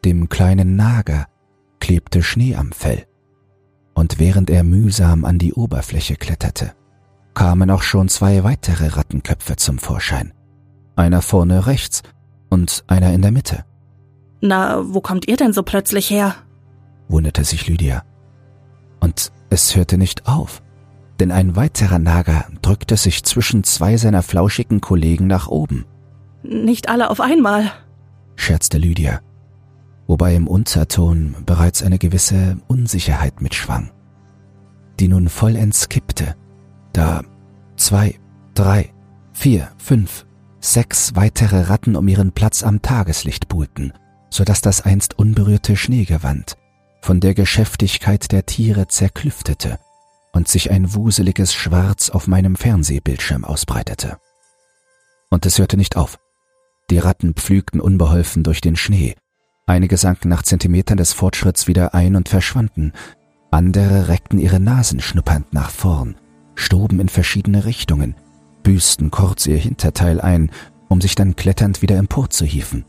Dem kleinen Nager klebte Schnee am Fell, und während er mühsam an die Oberfläche kletterte, kamen auch schon zwei weitere Rattenköpfe zum Vorschein. Einer vorne rechts und einer in der Mitte. Na, wo kommt ihr denn so plötzlich her? wunderte sich Lydia. Und es hörte nicht auf, denn ein weiterer Nager drückte sich zwischen zwei seiner flauschigen Kollegen nach oben. Nicht alle auf einmal, scherzte Lydia, wobei im Unterton bereits eine gewisse Unsicherheit mitschwang, die nun vollends kippte, da zwei, drei, vier, fünf, sechs weitere Ratten um ihren Platz am Tageslicht buhlten, so dass das einst unberührte Schneegewand von der Geschäftigkeit der Tiere zerklüftete und sich ein wuseliges Schwarz auf meinem Fernsehbildschirm ausbreitete. Und es hörte nicht auf. Die Ratten pflügten unbeholfen durch den Schnee. Einige sanken nach Zentimetern des Fortschritts wieder ein und verschwanden. Andere reckten ihre Nasen schnuppernd nach vorn, stoben in verschiedene Richtungen, büßten kurz ihr Hinterteil ein, um sich dann kletternd wieder emporzuhieven.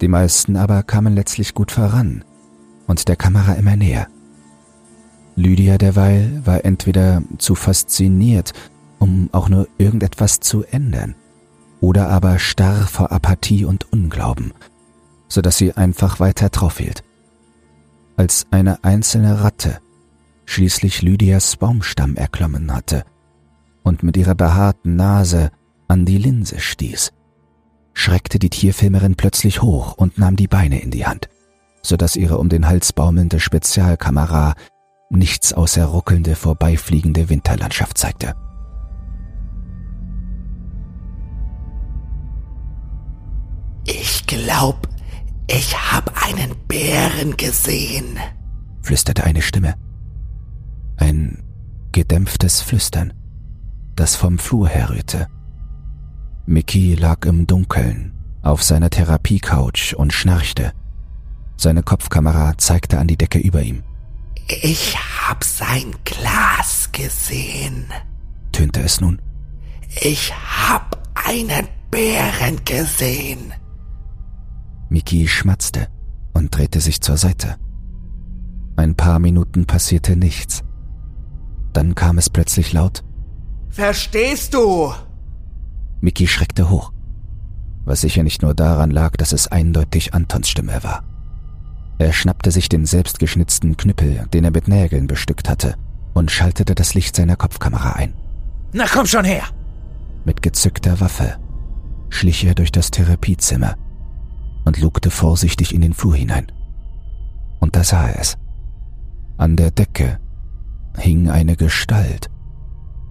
Die meisten aber kamen letztlich gut voran und der Kamera immer näher. Lydia derweil war entweder zu fasziniert, um auch nur irgendetwas zu ändern, oder aber starr vor Apathie und Unglauben, so dass sie einfach weiter draufhielt. Als eine einzelne Ratte schließlich Lydias Baumstamm erklommen hatte und mit ihrer behaarten Nase an die Linse stieß, schreckte die Tierfilmerin plötzlich hoch und nahm die Beine in die Hand, so dass ihre um den Hals baumelnde Spezialkamera nichts außer ruckelnde, vorbeifliegende Winterlandschaft zeigte. Ich glaub, ich hab einen Bären gesehen, flüsterte eine Stimme. Ein gedämpftes Flüstern, das vom Flur herrührte. Mickey lag im Dunkeln auf seiner Therapiecouch und schnarchte. Seine Kopfkamera zeigte an die Decke über ihm. Ich hab sein Glas gesehen, tönte es nun. Ich hab einen Bären gesehen. Miki schmatzte und drehte sich zur Seite. Ein paar Minuten passierte nichts. Dann kam es plötzlich laut. Verstehst du? Miki schreckte hoch, was sicher nicht nur daran lag, dass es eindeutig Antons Stimme war. Er schnappte sich den selbstgeschnitzten Knüppel, den er mit Nägeln bestückt hatte, und schaltete das Licht seiner Kopfkamera ein. Na komm schon her! Mit gezückter Waffe schlich er durch das Therapiezimmer und lugte vorsichtig in den Flur hinein. Und da sah er es. An der Decke hing eine Gestalt,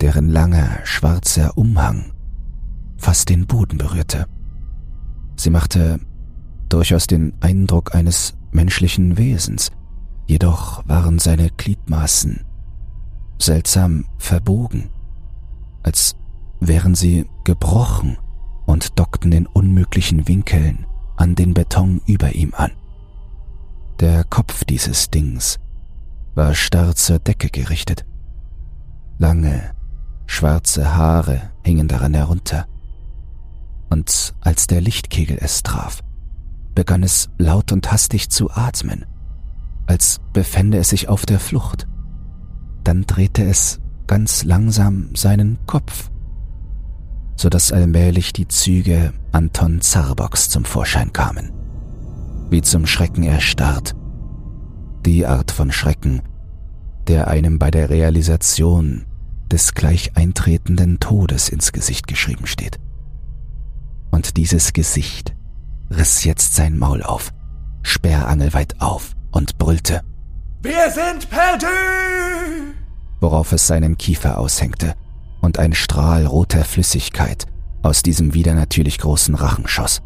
deren langer, schwarzer Umhang fast den Boden berührte. Sie machte durchaus den Eindruck eines menschlichen Wesens, Jedoch waren seine Gliedmaßen seltsam verbogen, als wären sie gebrochen und dockten in unmöglichen Winkeln an den Beton über ihm an. Der Kopf dieses Dings war starr zur Decke gerichtet. Lange, schwarze Haare hingen daran herunter. Und als der Lichtkegel es traf, begann es laut und hastig zu atmen, als befände es sich auf der Flucht. Dann drehte es ganz langsam seinen Kopf, so dass allmählich die Züge Anton Zarboks zum Vorschein kamen. Wie zum Schrecken erstarrt. Die Art von Schrecken, der einem bei der Realisation des gleich eintretenden Todes ins Gesicht geschrieben steht. Und dieses Gesicht riss jetzt sein Maul auf, sperrangelweit auf und brüllte. Wir sind perdu! Worauf es seinen Kiefer aushängte und ein Strahl roter Flüssigkeit aus diesem wieder natürlich großen Rachen schoss.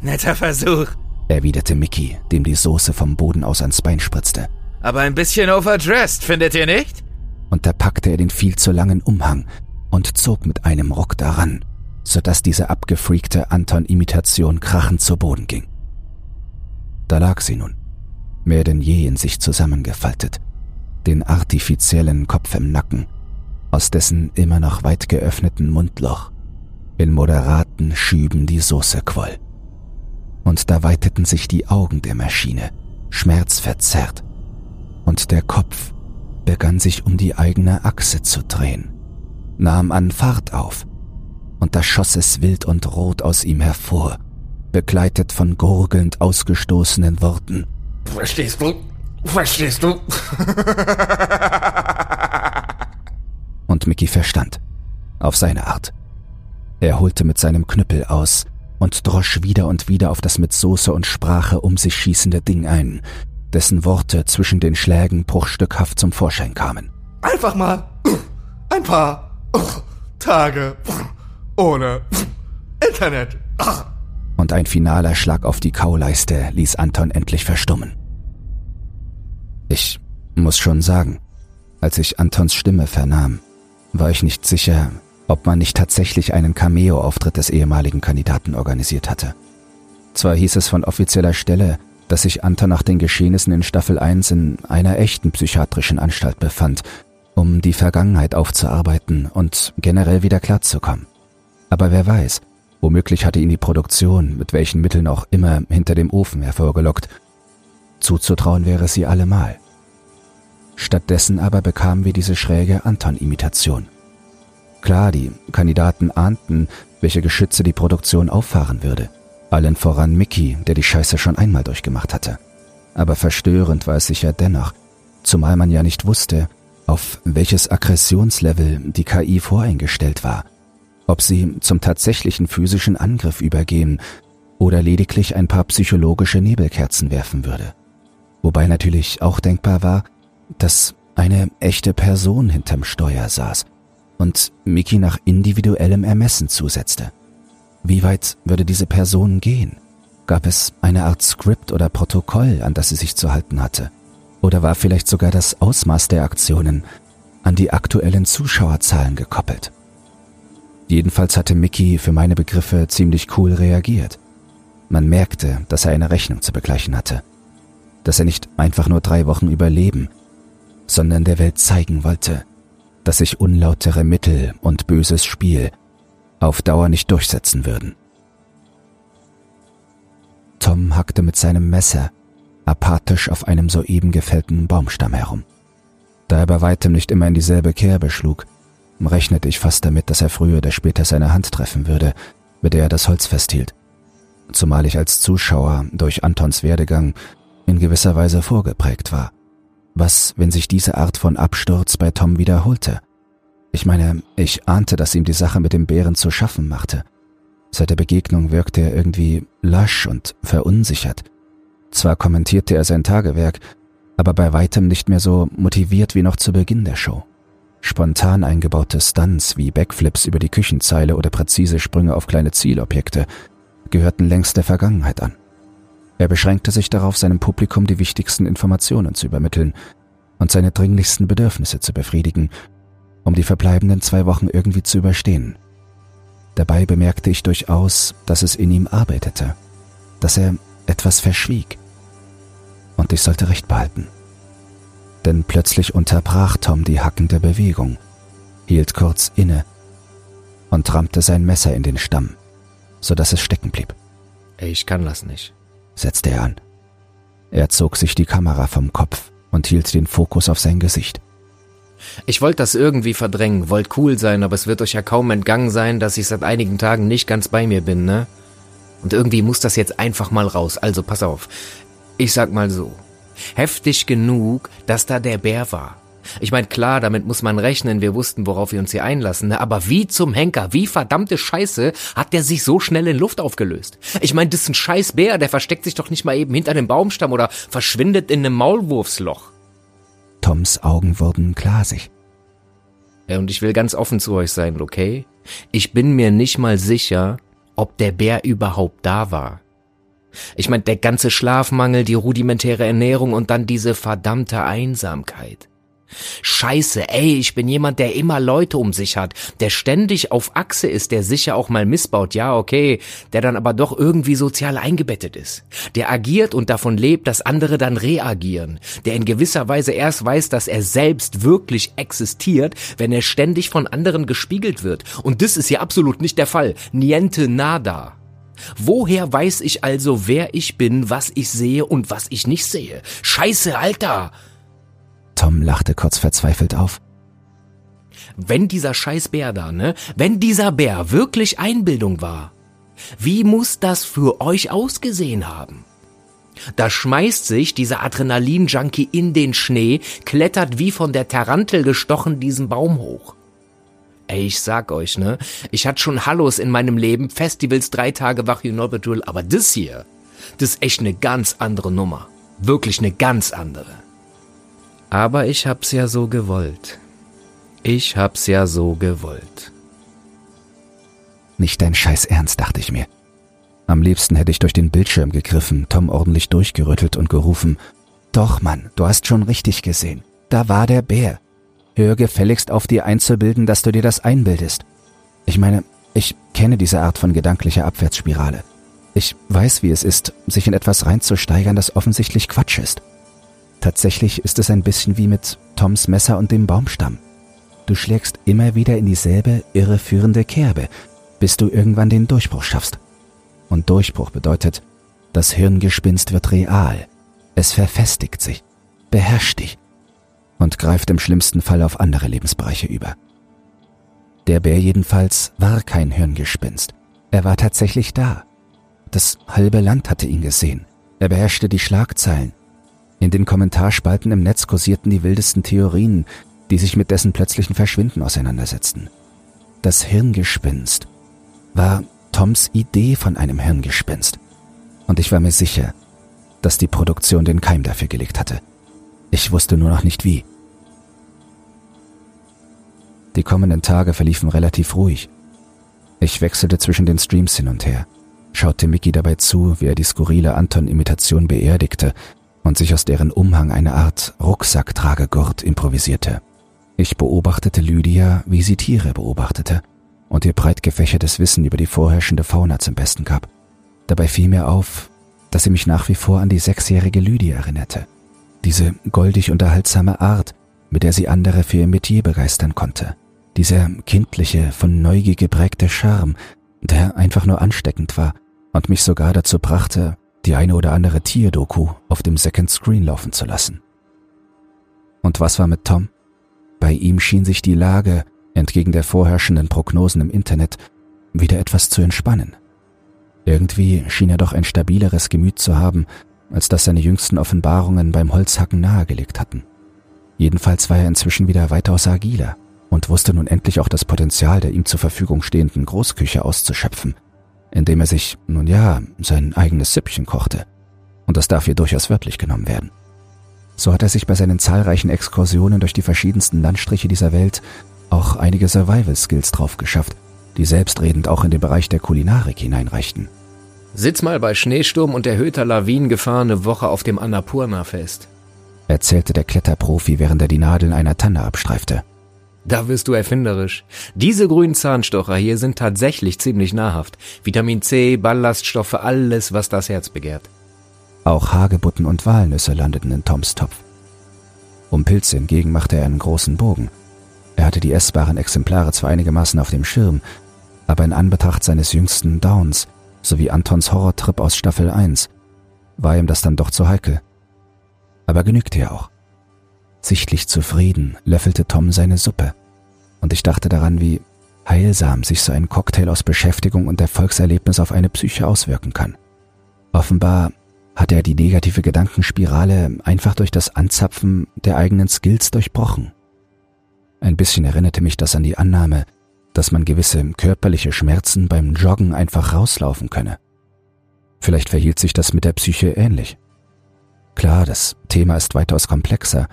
Netter Versuch, erwiderte Mickey, dem die Soße vom Boden aus ans Bein spritzte. aber ein bisschen overdressed, findet ihr nicht? Und da packte er den viel zu langen Umhang und zog mit einem Ruck daran, sodass diese abgefreakte Anton-Imitation krachend zu Boden ging. Da lag sie nun, mehr denn je in sich zusammengefaltet, den artifiziellen Kopf im Nacken, aus dessen immer noch weit geöffneten Mundloch in moderaten Schüben die Soße quoll. Und da weiteten sich die Augen der Maschine, schmerzverzerrt, und der Kopf begann sich um die eigene Achse zu drehen, nahm an Fahrt auf, und da schoss es wild und rot aus ihm hervor, begleitet von gurgelnd ausgestoßenen Worten. Verstehst du? Verstehst du? Und Mickey verstand, auf seine Art. Er holte mit seinem Knüppel aus und drosch wieder und wieder auf das mit Soße und Sprache um sich schießende Ding ein, dessen Worte zwischen den Schlägen bruchstückhaft zum Vorschein kamen. Einfach mal ein paar Tage ohne Internet. Und ein finaler Schlag auf die Kauleiste ließ Anton endlich verstummen. Ich muss schon sagen, als ich Antons Stimme vernahm, war ich nicht sicher, ob man nicht tatsächlich einen Cameo-Auftritt des ehemaligen Kandidaten organisiert hatte. Zwar hieß es von offizieller Stelle, dass sich Anton nach den Geschehnissen in Staffel 1 in einer echten psychiatrischen Anstalt befand, um die Vergangenheit aufzuarbeiten und generell wieder klarzukommen. Aber wer weiß, womöglich hatte ihn die Produktion, mit welchen Mitteln auch immer, hinter dem Ofen hervorgelockt. Zuzutrauen wäre sie allemal. Stattdessen aber bekamen wir diese schräge Anton-Imitation. Klar, die Kandidaten ahnten, welche Geschütze die Produktion auffahren würde. Allen voran Mickey, der die Scheiße schon einmal durchgemacht hatte. Aber verstörend war es sicher dennoch, zumal man ja nicht wusste, auf welches Aggressionslevel die KI voreingestellt war. Ob sie zum tatsächlichen physischen Angriff übergehen oder lediglich ein paar psychologische Nebelkerzen werfen würde. Wobei natürlich auch denkbar war, dass eine echte Person hinterm Steuer saß und Mickey nach individuellem Ermessen zusetzte. Wie weit würde diese Person gehen? Gab es eine Art Skript oder Protokoll, an das sie sich zu halten hatte? Oder war vielleicht sogar das Ausmaß der Aktionen an die aktuellen Zuschauerzahlen gekoppelt? Jedenfalls hatte Mickey für meine Begriffe ziemlich cool reagiert. Man merkte, dass er eine Rechnung zu begleichen hatte. Dass er nicht einfach nur drei Wochen überleben, sondern der Welt zeigen wollte, dass sich unlautere Mittel und böses Spiel auf Dauer nicht durchsetzen würden. Tom hackte mit seinem Messer apathisch auf einem soeben gefällten Baumstamm herum. Da er bei weitem nicht immer in dieselbe Kerbe schlug, rechnete ich fast damit, dass er früher oder später seine Hand treffen würde, mit der er das Holz festhielt. Zumal ich als Zuschauer durch Antons Werdegang in gewisser Weise vorgeprägt war. Was, wenn sich diese Art von Absturz bei Tom wiederholte? Ich meine, ich ahnte, dass ihm die Sache mit dem Bären zu schaffen machte. Seit der Begegnung wirkte er irgendwie lasch und verunsichert. Zwar kommentierte er sein Tagewerk, aber bei weitem nicht mehr so motiviert wie noch zu Beginn der Show. Spontan eingebaute Stunts wie Backflips über die Küchenzeile oder präzise Sprünge auf kleine Zielobjekte gehörten längst der Vergangenheit an. Er beschränkte sich darauf, seinem Publikum die wichtigsten Informationen zu übermitteln und seine dringlichsten Bedürfnisse zu befriedigen, um die verbleibenden zwei Wochen irgendwie zu überstehen. Dabei bemerkte ich durchaus, dass es in ihm arbeitete, dass er etwas verschwieg. Und ich sollte recht behalten. Denn plötzlich unterbrach Tom die hackende Bewegung, hielt kurz inne und rammte sein Messer in den Stamm, so dass es stecken blieb. Ich kann das nicht, setzte er an. Er zog sich die Kamera vom Kopf und hielt den Fokus auf sein Gesicht. Ich wollte das irgendwie verdrängen, wollte cool sein, aber es wird euch ja kaum entgangen sein, dass ich seit einigen Tagen nicht ganz bei mir bin, ne? Und irgendwie muss das jetzt einfach mal raus. Also pass auf. Ich sag mal so. Heftig genug, dass da der Bär war. Ich meine, klar, damit muss man rechnen, wir wussten, worauf wir uns hier einlassen, ne? aber wie zum Henker, wie verdammte Scheiße hat der sich so schnell in Luft aufgelöst? Ich meine, das ist ein scheiß Bär, der versteckt sich doch nicht mal eben hinter dem Baumstamm oder verschwindet in einem Maulwurfsloch. Toms Augen wurden glasig. Ja, und ich will ganz offen zu euch sein, okay? Ich bin mir nicht mal sicher, ob der Bär überhaupt da war. Ich meine, der ganze Schlafmangel, die rudimentäre Ernährung und dann diese verdammte Einsamkeit. Scheiße, ey, ich bin jemand, der immer Leute um sich hat, der ständig auf Achse ist, der sicher auch mal missbaut, ja, okay, der dann aber doch irgendwie sozial eingebettet ist. Der agiert und davon lebt, dass andere dann reagieren. Der in gewisser Weise erst weiß, dass er selbst wirklich existiert, wenn er ständig von anderen gespiegelt wird. Und das ist ja absolut nicht der Fall. Niente nada. Woher weiß ich also, wer ich bin, was ich sehe und was ich nicht sehe? Scheiße, Alter! Tom lachte kurz verzweifelt auf. Wenn dieser scheiß Bär da, ne? Wenn dieser Bär wirklich Einbildung war, wie muss das für euch ausgesehen haben? Da schmeißt sich dieser Adrenalin-Junkie in den Schnee, klettert wie von der Tarantel gestochen diesen Baum hoch. Ey, ich sag euch, ne? Ich hatte schon Hallos in meinem Leben, Festivals, drei Tage wach, you know aber das hier, das ist echt eine ganz andere Nummer. Wirklich eine ganz andere. Aber ich hab's ja so gewollt. Ich hab's ja so gewollt. Nicht dein Scheiß Ernst, dachte ich mir. Am liebsten hätte ich durch den Bildschirm gegriffen, Tom ordentlich durchgerüttelt und gerufen, Doch, Mann, du hast schon richtig gesehen. Da war der Bär. Hör gefälligst auf dir einzubilden, dass du dir das einbildest. Ich meine, ich kenne diese Art von gedanklicher Abwärtsspirale. Ich weiß, wie es ist, sich in etwas reinzusteigern, das offensichtlich Quatsch ist. Tatsächlich ist es ein bisschen wie mit Toms Messer und dem Baumstamm. Du schlägst immer wieder in dieselbe irreführende Kerbe, bis du irgendwann den Durchbruch schaffst. Und Durchbruch bedeutet, das Hirngespinst wird real. Es verfestigt sich, beherrscht dich und greift im schlimmsten Fall auf andere Lebensbereiche über. Der Bär jedenfalls war kein Hirngespinst. Er war tatsächlich da. Das halbe Land hatte ihn gesehen. Er beherrschte die Schlagzeilen, in den Kommentarspalten im Netz kursierten die wildesten Theorien, die sich mit dessen plötzlichen Verschwinden auseinandersetzten. Das Hirngespinst war Toms Idee von einem Hirngespinst. Und ich war mir sicher, dass die Produktion den Keim dafür gelegt hatte. Ich wusste nur noch nicht wie. Die kommenden Tage verliefen relativ ruhig. Ich wechselte zwischen den Streams hin und her, schaute Mickey dabei zu, wie er die skurrile Anton-Imitation beerdigte und sich aus deren Umhang eine Art Rucksacktragegurt improvisierte. Ich beobachtete Lydia, wie sie Tiere beobachtete und ihr breit gefächertes Wissen über die vorherrschende Fauna zum Besten gab. Dabei fiel mir auf, dass sie mich nach wie vor an die sechsjährige Lydia erinnerte. Diese goldig unterhaltsame Art, mit der sie andere für ihr Metier begeistern konnte. Dieser kindliche, von Neugier geprägte Charme, der einfach nur ansteckend war und mich sogar dazu brachte, die eine oder andere Tierdoku auf dem Second Screen laufen zu lassen. Und was war mit Tom? Bei ihm schien sich die Lage, entgegen der vorherrschenden Prognosen im Internet, wieder etwas zu entspannen. Irgendwie schien er doch ein stabileres Gemüt zu haben, als das seine jüngsten Offenbarungen beim Holzhacken nahegelegt hatten. Jedenfalls war er inzwischen wieder weitaus agiler und wusste nun endlich auch das Potenzial der ihm zur Verfügung stehenden Großküche auszuschöpfen indem er sich, nun ja, sein eigenes Süppchen kochte. Und das darf hier durchaus wörtlich genommen werden. So hat er sich bei seinen zahlreichen Exkursionen durch die verschiedensten Landstriche dieser Welt auch einige Survival-Skills drauf geschafft, die selbstredend auch in den Bereich der Kulinarik hineinreichten. Sitz mal bei Schneesturm und erhöhter Lawinengefahr eine Woche auf dem Annapurna-Fest. Erzählte der Kletterprofi, während er die Nadeln einer Tanne abstreifte. Da wirst du erfinderisch. Diese grünen Zahnstocher hier sind tatsächlich ziemlich nahrhaft. Vitamin C, Ballaststoffe, alles, was das Herz begehrt. Auch Hagebutten und Walnüsse landeten in Toms Topf. Um Pilze hingegen machte er einen großen Bogen. Er hatte die essbaren Exemplare zwar einigermaßen auf dem Schirm, aber in Anbetracht seines jüngsten Downs sowie Antons Horrortrip aus Staffel 1 war ihm das dann doch zu heikel. Aber genügte ja auch. Sichtlich zufrieden löffelte Tom seine Suppe. Und ich dachte daran, wie heilsam sich so ein Cocktail aus Beschäftigung und Erfolgserlebnis auf eine Psyche auswirken kann. Offenbar hatte er die negative Gedankenspirale einfach durch das Anzapfen der eigenen Skills durchbrochen. Ein bisschen erinnerte mich das an die Annahme, dass man gewisse körperliche Schmerzen beim Joggen einfach rauslaufen könne. Vielleicht verhielt sich das mit der Psyche ähnlich. Klar, das Thema ist weitaus komplexer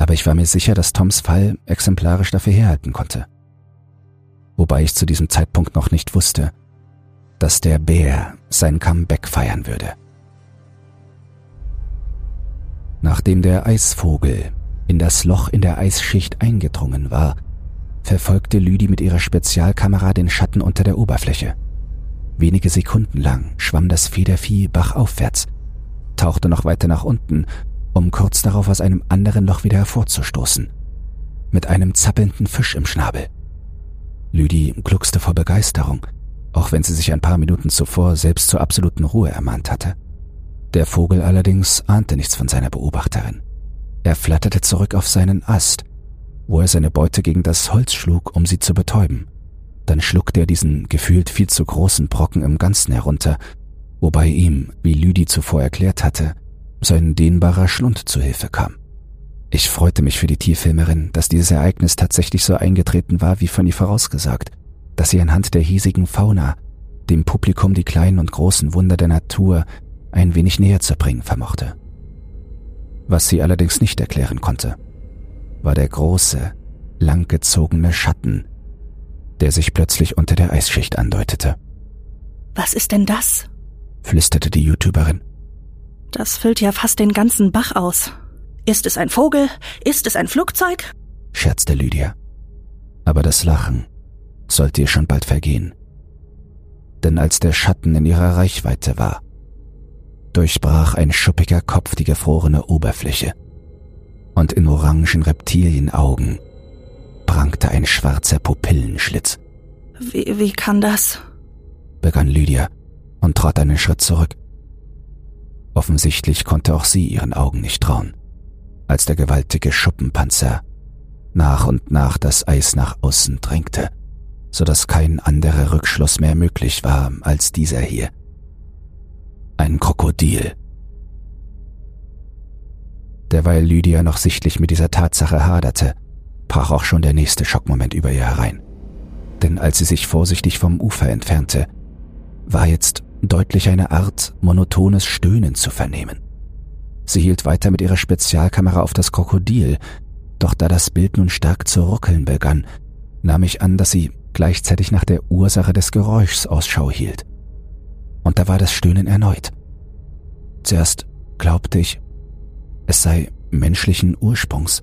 aber ich war mir sicher, dass Toms Fall exemplarisch dafür herhalten konnte. Wobei ich zu diesem Zeitpunkt noch nicht wusste, dass der Bär sein Comeback feiern würde. Nachdem der Eisvogel in das Loch in der Eisschicht eingedrungen war, verfolgte Lüdi mit ihrer Spezialkamera den Schatten unter der Oberfläche. Wenige Sekunden lang schwamm das Federvieh bachaufwärts, tauchte noch weiter nach unten um kurz darauf aus einem anderen Loch wieder hervorzustoßen. Mit einem zappelnden Fisch im Schnabel. Lüdi gluckste vor Begeisterung, auch wenn sie sich ein paar Minuten zuvor selbst zur absoluten Ruhe ermahnt hatte. Der Vogel allerdings ahnte nichts von seiner Beobachterin. Er flatterte zurück auf seinen Ast, wo er seine Beute gegen das Holz schlug, um sie zu betäuben. Dann schluckte er diesen gefühlt viel zu großen Brocken im Ganzen herunter, wobei ihm, wie Lüdi zuvor erklärt hatte, sein dehnbarer Schlund zu Hilfe kam. Ich freute mich für die Tierfilmerin, dass dieses Ereignis tatsächlich so eingetreten war, wie von ihr vorausgesagt, dass sie anhand der hiesigen Fauna dem Publikum die kleinen und großen Wunder der Natur ein wenig näher zu bringen vermochte. Was sie allerdings nicht erklären konnte, war der große, langgezogene Schatten, der sich plötzlich unter der Eisschicht andeutete. Was ist denn das? flüsterte die YouTuberin. Das füllt ja fast den ganzen Bach aus. Ist es ein Vogel? Ist es ein Flugzeug? scherzte Lydia. Aber das Lachen sollte ihr schon bald vergehen. Denn als der Schatten in ihrer Reichweite war, durchbrach ein schuppiger Kopf die gefrorene Oberfläche, und in orangen Reptilienaugen prangte ein schwarzer Pupillenschlitz. Wie, wie kann das? begann Lydia und trat einen Schritt zurück. Offensichtlich konnte auch sie ihren Augen nicht trauen, als der gewaltige Schuppenpanzer nach und nach das Eis nach außen drängte, so dass kein anderer Rückschluss mehr möglich war als dieser hier. Ein Krokodil. Derweil Lydia noch sichtlich mit dieser Tatsache haderte, brach auch schon der nächste Schockmoment über ihr herein. Denn als sie sich vorsichtig vom Ufer entfernte, war jetzt deutlich eine Art monotones Stöhnen zu vernehmen. Sie hielt weiter mit ihrer Spezialkamera auf das Krokodil, doch da das Bild nun stark zu ruckeln begann, nahm ich an, dass sie gleichzeitig nach der Ursache des Geräuschs Ausschau hielt. Und da war das Stöhnen erneut. Zuerst glaubte ich, es sei menschlichen Ursprungs.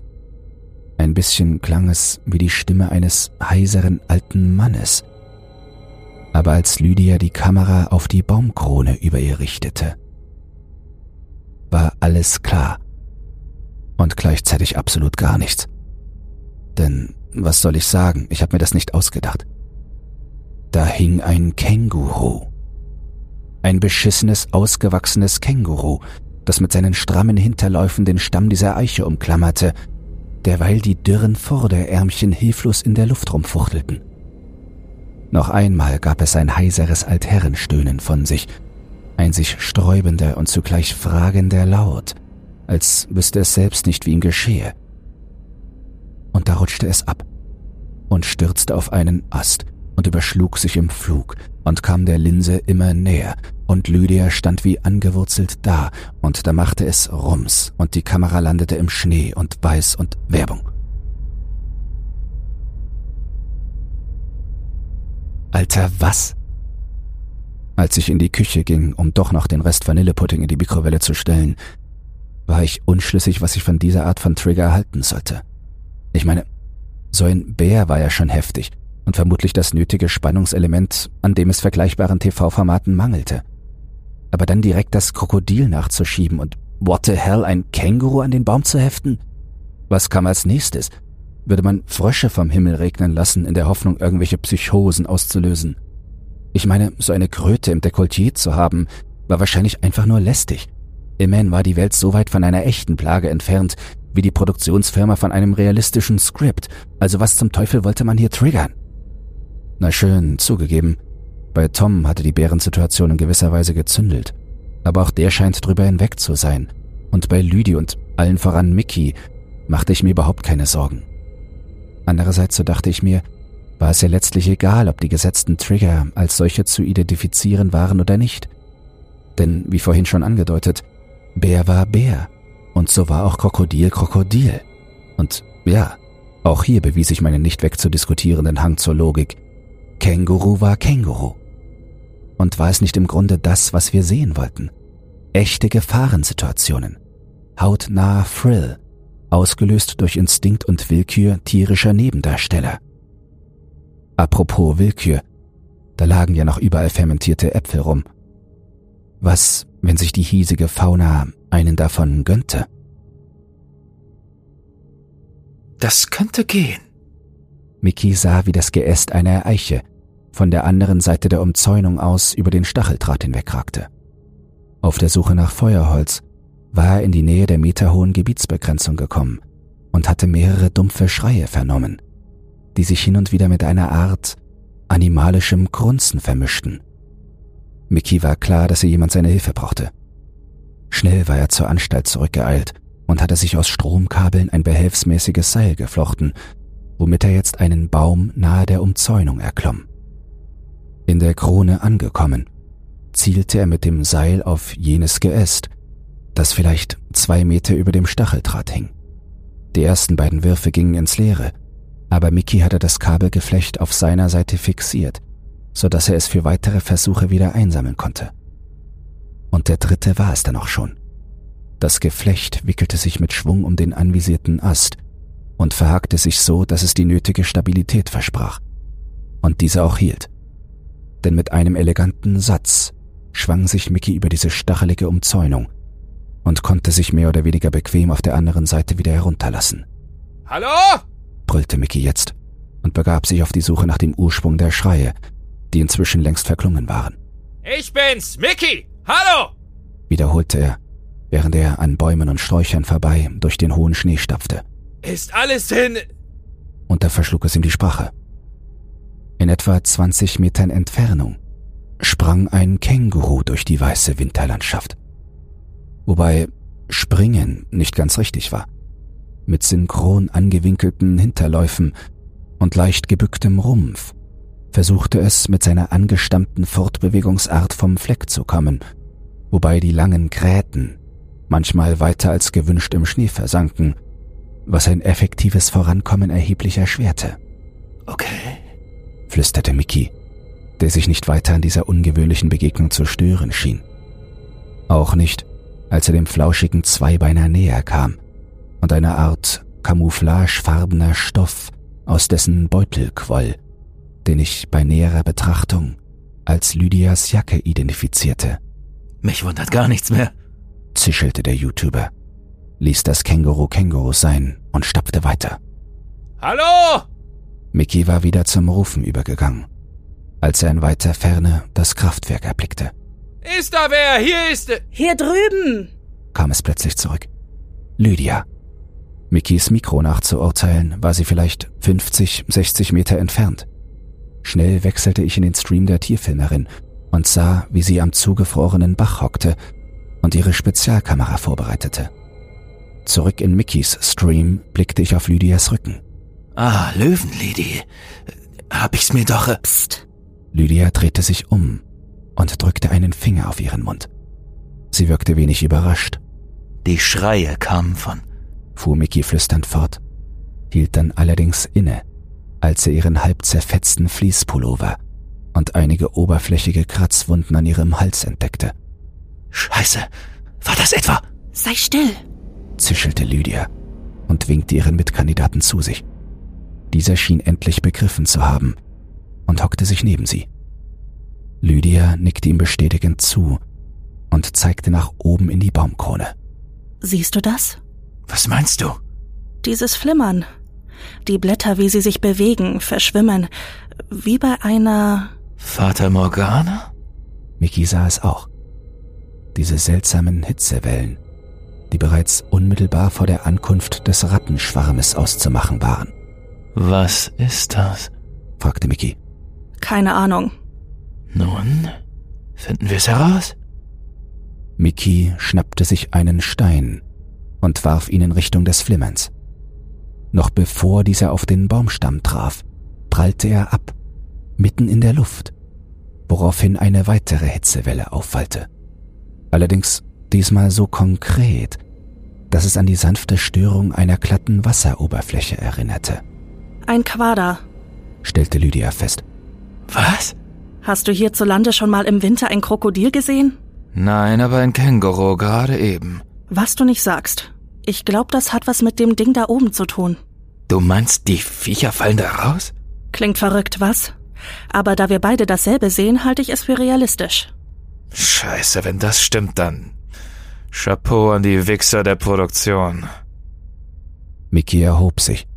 Ein bisschen klang es wie die Stimme eines heiseren alten Mannes – aber als Lydia die Kamera auf die Baumkrone über ihr richtete, war alles klar und gleichzeitig absolut gar nichts. Denn was soll ich sagen, ich habe mir das nicht ausgedacht. Da hing ein Känguru. Ein beschissenes, ausgewachsenes Känguru, das mit seinen strammen Hinterläufen den Stamm dieser Eiche umklammerte, derweil die dürren Vorderärmchen hilflos in der Luft rumfuchtelten. Noch einmal gab es ein heiseres Altherrenstöhnen von sich, ein sich sträubender und zugleich fragender Laut, als wüsste es selbst nicht, wie ihm geschehe. Und da rutschte es ab und stürzte auf einen Ast und überschlug sich im Flug und kam der Linse immer näher, und Lydia stand wie angewurzelt da, und da machte es Rums, und die Kamera landete im Schnee und Weiß und Werbung. Alter, was? Als ich in die Küche ging, um doch noch den Rest Vanillepudding in die Mikrowelle zu stellen, war ich unschlüssig, was ich von dieser Art von Trigger erhalten sollte. Ich meine, so ein Bär war ja schon heftig und vermutlich das nötige Spannungselement, an dem es vergleichbaren TV-Formaten mangelte. Aber dann direkt das Krokodil nachzuschieben und what the hell, ein Känguru an den Baum zu heften? Was kam als nächstes? Würde man Frösche vom Himmel regnen lassen, in der Hoffnung, irgendwelche Psychosen auszulösen? Ich meine, so eine Kröte im Dekolleté zu haben, war wahrscheinlich einfach nur lästig. Immerhin war die Welt so weit von einer echten Plage entfernt, wie die Produktionsfirma von einem realistischen Skript. Also was zum Teufel wollte man hier triggern? Na schön, zugegeben. Bei Tom hatte die Bärensituation in gewisser Weise gezündelt. Aber auch der scheint drüber hinweg zu sein. Und bei Lüdi und allen voran Mickey machte ich mir überhaupt keine Sorgen. Andererseits so dachte ich mir, war es ja letztlich egal, ob die gesetzten Trigger als solche zu identifizieren waren oder nicht. Denn, wie vorhin schon angedeutet, Bär war Bär. Und so war auch Krokodil Krokodil. Und ja, auch hier bewies ich meinen nicht wegzudiskutierenden Hang zur Logik. Känguru war Känguru. Und war es nicht im Grunde das, was wir sehen wollten? Echte Gefahrensituationen. Hautnaher Thrill, ausgelöst durch Instinkt und Willkür tierischer Nebendarsteller. Apropos Willkür, da lagen ja noch überall fermentierte Äpfel rum. Was, wenn sich die hiesige Fauna einen davon gönnte? Das könnte gehen. Mickey sah, wie das Geäst einer Eiche von der anderen Seite der Umzäunung aus über den Stacheldraht hinwegragte. Auf der Suche nach Feuerholz war er in die Nähe der meterhohen Gebietsbegrenzung gekommen und hatte mehrere dumpfe Schreie vernommen, die sich hin und wieder mit einer Art animalischem Grunzen vermischten. Mickey war klar, dass er jemand seine Hilfe brauchte. Schnell war er zur Anstalt zurückgeeilt und hatte sich aus Stromkabeln ein behelfsmäßiges Seil geflochten, womit er jetzt einen Baum nahe der Umzäunung erklomm. In der Krone angekommen, zielte er mit dem Seil auf jenes Geäst, das vielleicht zwei Meter über dem Stacheldraht hing. Die ersten beiden Würfe gingen ins Leere, aber Mickey hatte das Kabelgeflecht auf seiner Seite fixiert, so dass er es für weitere Versuche wieder einsammeln konnte. Und der dritte war es dann auch schon. Das Geflecht wickelte sich mit Schwung um den anvisierten Ast und verhakte sich so, dass es die nötige Stabilität versprach. Und diese auch hielt. Denn mit einem eleganten Satz schwang sich Mickey über diese stachelige Umzäunung und konnte sich mehr oder weniger bequem auf der anderen Seite wieder herunterlassen. Hallo? brüllte Mickey jetzt und begab sich auf die Suche nach dem Ursprung der Schreie, die inzwischen längst verklungen waren. Ich bin's, Mickey! Hallo! wiederholte er, während er an Bäumen und Sträuchern vorbei durch den hohen Schnee stapfte. Ist alles in... Und da verschlug es ihm die Sprache. In etwa 20 Metern Entfernung sprang ein Känguru durch die weiße Winterlandschaft. Wobei springen nicht ganz richtig war. Mit synchron angewinkelten Hinterläufen und leicht gebücktem Rumpf versuchte es mit seiner angestammten Fortbewegungsart vom Fleck zu kommen, wobei die langen Gräten manchmal weiter als gewünscht im Schnee versanken, was ein effektives Vorankommen erheblich erschwerte. Okay. Flüsterte Mickey, der sich nicht weiter an dieser ungewöhnlichen Begegnung zu stören schien. Auch nicht, als er dem flauschigen Zweibeiner näher kam und eine Art camouflagefarbener Stoff aus dessen Beutel quoll, den ich bei näherer Betrachtung als Lydias Jacke identifizierte, Mich wundert gar nichts mehr. zischelte der YouTuber, ließ das Känguru Känguru sein und stapfte weiter. Hallo? Mickey war wieder zum Rufen übergegangen, als er in weiter Ferne das Kraftwerk erblickte. Ist da wer? Hier ist... Hier drüben! kam es plötzlich zurück. Lydia. Mickys Mikro nachzuurteilen, war sie vielleicht 50, 60 Meter entfernt. Schnell wechselte ich in den Stream der Tierfilmerin und sah, wie sie am zugefrorenen Bach hockte und ihre Spezialkamera vorbereitete. Zurück in Mickys Stream blickte ich auf Lydias Rücken. Ah, Löwenlady. Hab ich's mir doch... Psst. Lydia drehte sich um und drückte einen Finger auf ihren Mund. Sie wirkte wenig überrascht, Die Schreie kamen von... fuhr Mickey flüsternd fort, hielt dann allerdings inne, als er ihren halb zerfetzten Fließpullover und einige oberflächige Kratzwunden an ihrem Hals entdeckte. Scheiße, war das etwa? Sei still, zischelte Lydia und winkte ihren Mitkandidaten zu sich. Dieser schien endlich begriffen zu haben und hockte sich neben sie. Lydia nickte ihm bestätigend zu und zeigte nach oben in die Baumkrone. Siehst du das? Was meinst du? Dieses Flimmern. Die Blätter, wie sie sich bewegen, verschwimmen, wie bei einer. Vater Morgana? Mickey sah es auch. Diese seltsamen Hitzewellen, die bereits unmittelbar vor der Ankunft des Rattenschwarmes auszumachen waren. Was ist das? fragte Mickey. Keine Ahnung. Nun, finden wir es heraus? Mickey schnappte sich einen Stein und warf ihn in Richtung des Flimmerns. Noch bevor dieser auf den Baumstamm traf, prallte er ab, mitten in der Luft, woraufhin eine weitere Hitzewelle aufwallte. Allerdings diesmal so konkret, dass es an die sanfte Störung einer glatten Wasseroberfläche erinnerte. Ein Quader, stellte Lydia fest. Was? Hast du hierzulande schon mal im Winter ein Krokodil gesehen? Nein, aber ein Känguru gerade eben. Was du nicht sagst. Ich glaube, das hat was mit dem Ding da oben zu tun. Du meinst, die Viecher fallen da raus? Klingt verrückt, was? Aber da wir beide dasselbe sehen, halte ich es für realistisch. Scheiße, wenn das stimmt, dann. Chapeau an die Wichser der Produktion. Mickey erhob sich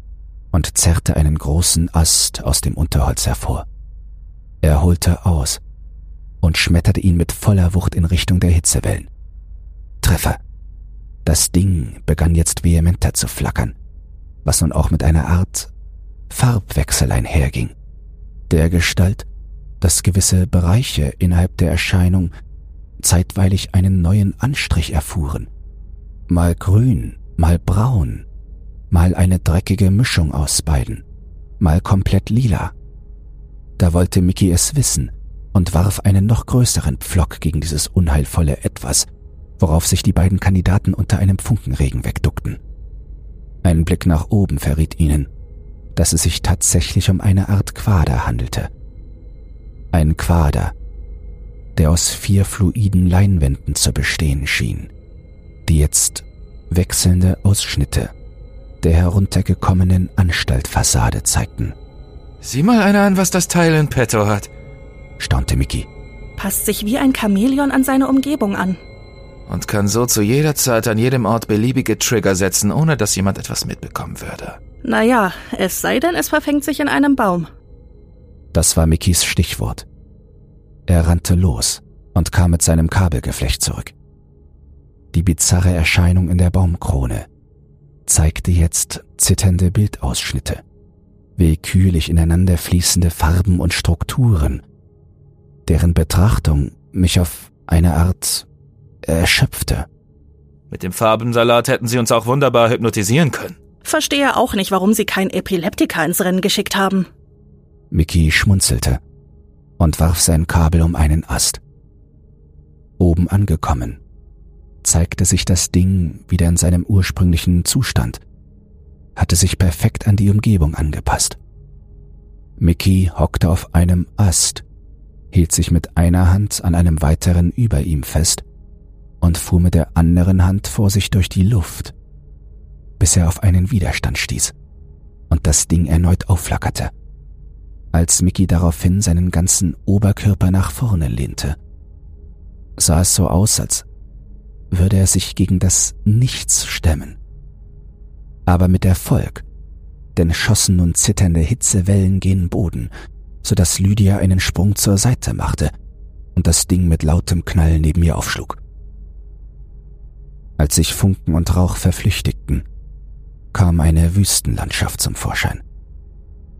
und zerrte einen großen Ast aus dem Unterholz hervor. Er holte aus und schmetterte ihn mit voller Wucht in Richtung der Hitzewellen. Treffer. Das Ding begann jetzt vehementer zu flackern, was nun auch mit einer Art Farbwechsel einherging. Der Gestalt, dass gewisse Bereiche innerhalb der Erscheinung zeitweilig einen neuen Anstrich erfuhren. Mal grün, mal braun, mal eine dreckige Mischung aus beiden, mal komplett lila. Da wollte Mickey es wissen und warf einen noch größeren Pflock gegen dieses unheilvolle Etwas, worauf sich die beiden Kandidaten unter einem Funkenregen wegduckten. Ein Blick nach oben verriet ihnen, dass es sich tatsächlich um eine Art Quader handelte. Ein Quader, der aus vier fluiden Leinwänden zu bestehen schien, die jetzt wechselnde Ausschnitte der heruntergekommenen Anstaltfassade zeigten. Sieh mal einer an, was das Teil in petto hat, staunte Mickey. Passt sich wie ein Chamäleon an seine Umgebung an. Und kann so zu jeder Zeit an jedem Ort beliebige Trigger setzen, ohne dass jemand etwas mitbekommen würde. Naja, es sei denn, es verfängt sich in einem Baum. Das war Mickys Stichwort. Er rannte los und kam mit seinem Kabelgeflecht zurück. Die bizarre Erscheinung in der Baumkrone zeigte jetzt zitternde Bildausschnitte, willkürlich ineinander fließende Farben und Strukturen, deren Betrachtung mich auf eine Art erschöpfte. Mit dem Farbensalat hätten sie uns auch wunderbar hypnotisieren können. Verstehe auch nicht, warum sie kein Epileptiker ins Rennen geschickt haben. Mickey schmunzelte und warf sein Kabel um einen Ast. Oben angekommen, zeigte sich das Ding wieder in seinem ursprünglichen Zustand, hatte sich perfekt an die Umgebung angepasst. Mickey hockte auf einem Ast, hielt sich mit einer Hand an einem weiteren über ihm fest und fuhr mit der anderen Hand vor sich durch die Luft, bis er auf einen Widerstand stieß und das Ding erneut aufflackerte. Als Mickey daraufhin seinen ganzen Oberkörper nach vorne lehnte, sah es so aus, als würde er sich gegen das Nichts stemmen. Aber mit Erfolg, denn schossen nun zitternde Hitzewellen gen Boden, so dass Lydia einen Sprung zur Seite machte und das Ding mit lautem Knall neben ihr aufschlug. Als sich Funken und Rauch verflüchtigten, kam eine Wüstenlandschaft zum Vorschein.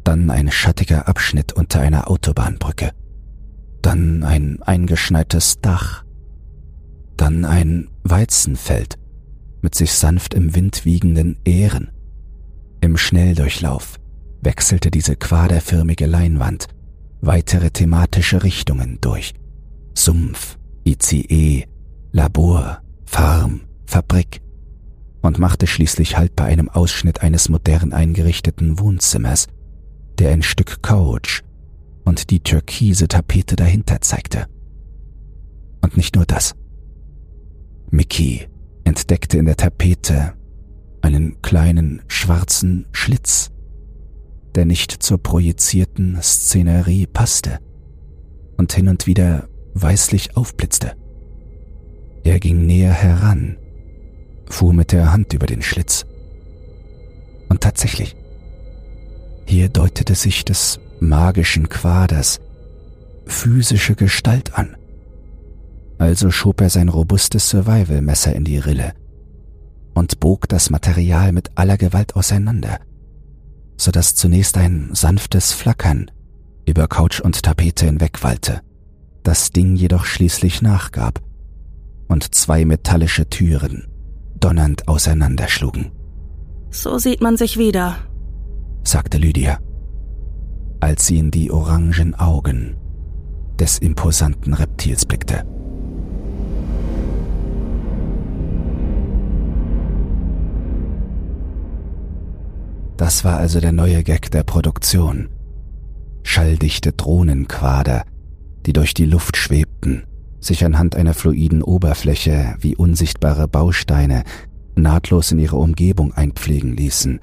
Dann ein schattiger Abschnitt unter einer Autobahnbrücke. Dann ein eingeschneites Dach dann ein Weizenfeld mit sich sanft im Wind wiegenden Ähren. Im Schnelldurchlauf wechselte diese quaderförmige Leinwand weitere thematische Richtungen durch. Sumpf, ICE, Labor, Farm, Fabrik und machte schließlich Halt bei einem Ausschnitt eines modern eingerichteten Wohnzimmers, der ein Stück Couch und die türkise Tapete dahinter zeigte. Und nicht nur das. Mickey entdeckte in der Tapete einen kleinen schwarzen Schlitz, der nicht zur projizierten Szenerie passte und hin und wieder weißlich aufblitzte. Er ging näher heran, fuhr mit der Hand über den Schlitz. Und tatsächlich, hier deutete sich des magischen Quaders physische Gestalt an. Also schob er sein robustes Survival-Messer in die Rille und bog das Material mit aller Gewalt auseinander, so dass zunächst ein sanftes Flackern über Couch und Tapete hinwegwallte, das Ding jedoch schließlich nachgab und zwei metallische Türen donnernd auseinanderschlugen. So sieht man sich wieder, sagte Lydia, als sie in die orangen Augen des imposanten Reptils blickte. Das war also der neue Gag der Produktion. Schalldichte Drohnenquader, die durch die Luft schwebten, sich anhand einer fluiden Oberfläche wie unsichtbare Bausteine nahtlos in ihre Umgebung einpflegen ließen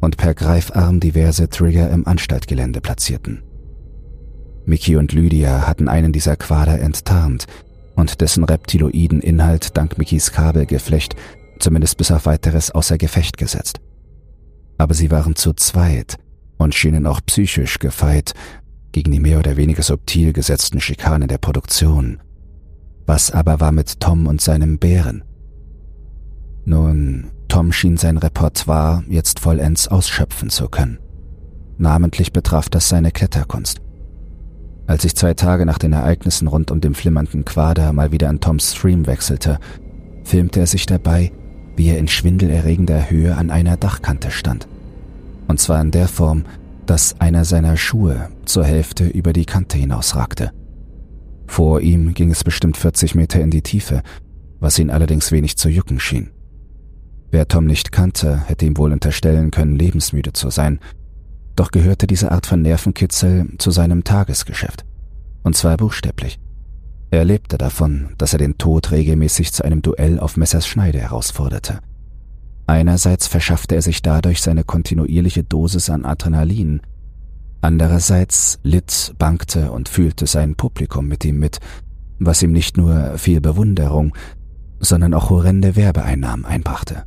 und per Greifarm diverse Trigger im Anstaltgelände platzierten. Mickey und Lydia hatten einen dieser Quader enttarnt und dessen reptiloiden Inhalt dank Mickys Kabelgeflecht zumindest bis auf weiteres außer Gefecht gesetzt. Aber sie waren zu zweit und schienen auch psychisch gefeit gegen die mehr oder weniger subtil gesetzten Schikanen der Produktion. Was aber war mit Tom und seinem Bären? Nun, Tom schien sein Repertoire jetzt vollends ausschöpfen zu können. Namentlich betraf das seine Kletterkunst. Als ich zwei Tage nach den Ereignissen rund um den flimmernden Quader mal wieder an Toms Stream wechselte, filmte er sich dabei, wie er in schwindelerregender Höhe an einer Dachkante stand. Und zwar in der Form, dass einer seiner Schuhe zur Hälfte über die Kante hinausragte. Vor ihm ging es bestimmt 40 Meter in die Tiefe, was ihn allerdings wenig zu jucken schien. Wer Tom nicht kannte, hätte ihm wohl unterstellen können, lebensmüde zu sein, doch gehörte diese Art von Nervenkitzel zu seinem Tagesgeschäft. Und zwar buchstäblich. Er lebte davon, dass er den Tod regelmäßig zu einem Duell auf Messers Schneide herausforderte. Einerseits verschaffte er sich dadurch seine kontinuierliche Dosis an Adrenalin, andererseits litt, bangte und fühlte sein Publikum mit ihm mit, was ihm nicht nur viel Bewunderung, sondern auch horrende Werbeeinnahmen einbrachte.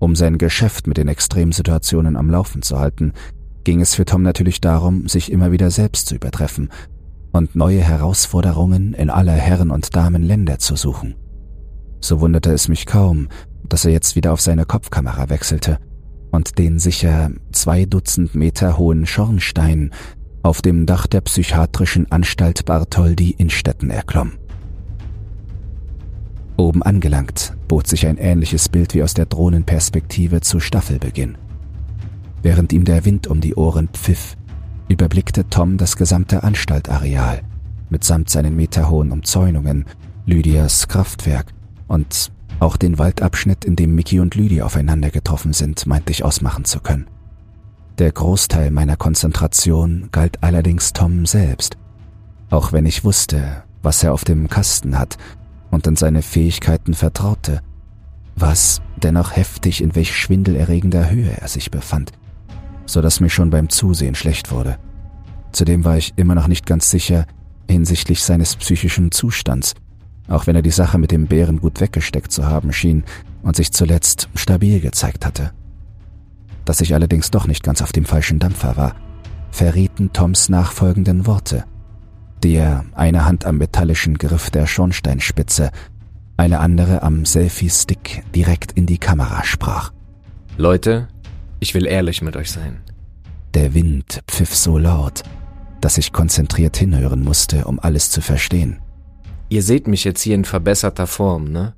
Um sein Geschäft mit den Extremsituationen am Laufen zu halten, ging es für Tom natürlich darum, sich immer wieder selbst zu übertreffen und neue Herausforderungen in aller Herren- und Damenländer zu suchen. So wunderte es mich kaum, dass er jetzt wieder auf seine Kopfkamera wechselte und den sicher zwei Dutzend Meter hohen Schornstein auf dem Dach der psychiatrischen Anstalt Bartholdi in Stetten erklomm. Oben angelangt bot sich ein ähnliches Bild wie aus der Drohnenperspektive zu Staffelbeginn. Während ihm der Wind um die Ohren pfiff, überblickte Tom das gesamte Anstaltareal mitsamt seinen meterhohen Umzäunungen, Lydias Kraftwerk und auch den Waldabschnitt, in dem Mickey und Lydia aufeinander getroffen sind, meinte ich ausmachen zu können. Der Großteil meiner Konzentration galt allerdings Tom selbst, auch wenn ich wusste, was er auf dem Kasten hat und in seine Fähigkeiten vertraute, was dennoch heftig in welch schwindelerregender Höhe er sich befand, so dass mir schon beim Zusehen schlecht wurde. Zudem war ich immer noch nicht ganz sicher hinsichtlich seines psychischen Zustands, auch wenn er die Sache mit dem Bären gut weggesteckt zu haben schien und sich zuletzt stabil gezeigt hatte. Dass ich allerdings doch nicht ganz auf dem falschen Dampfer war, verrieten Toms nachfolgenden Worte der eine Hand am metallischen Griff der Schornsteinspitze, eine andere am Selfie-Stick direkt in die Kamera sprach. Leute, ich will ehrlich mit euch sein. Der Wind pfiff so laut, dass ich konzentriert hinhören musste, um alles zu verstehen. Ihr seht mich jetzt hier in verbesserter Form, ne?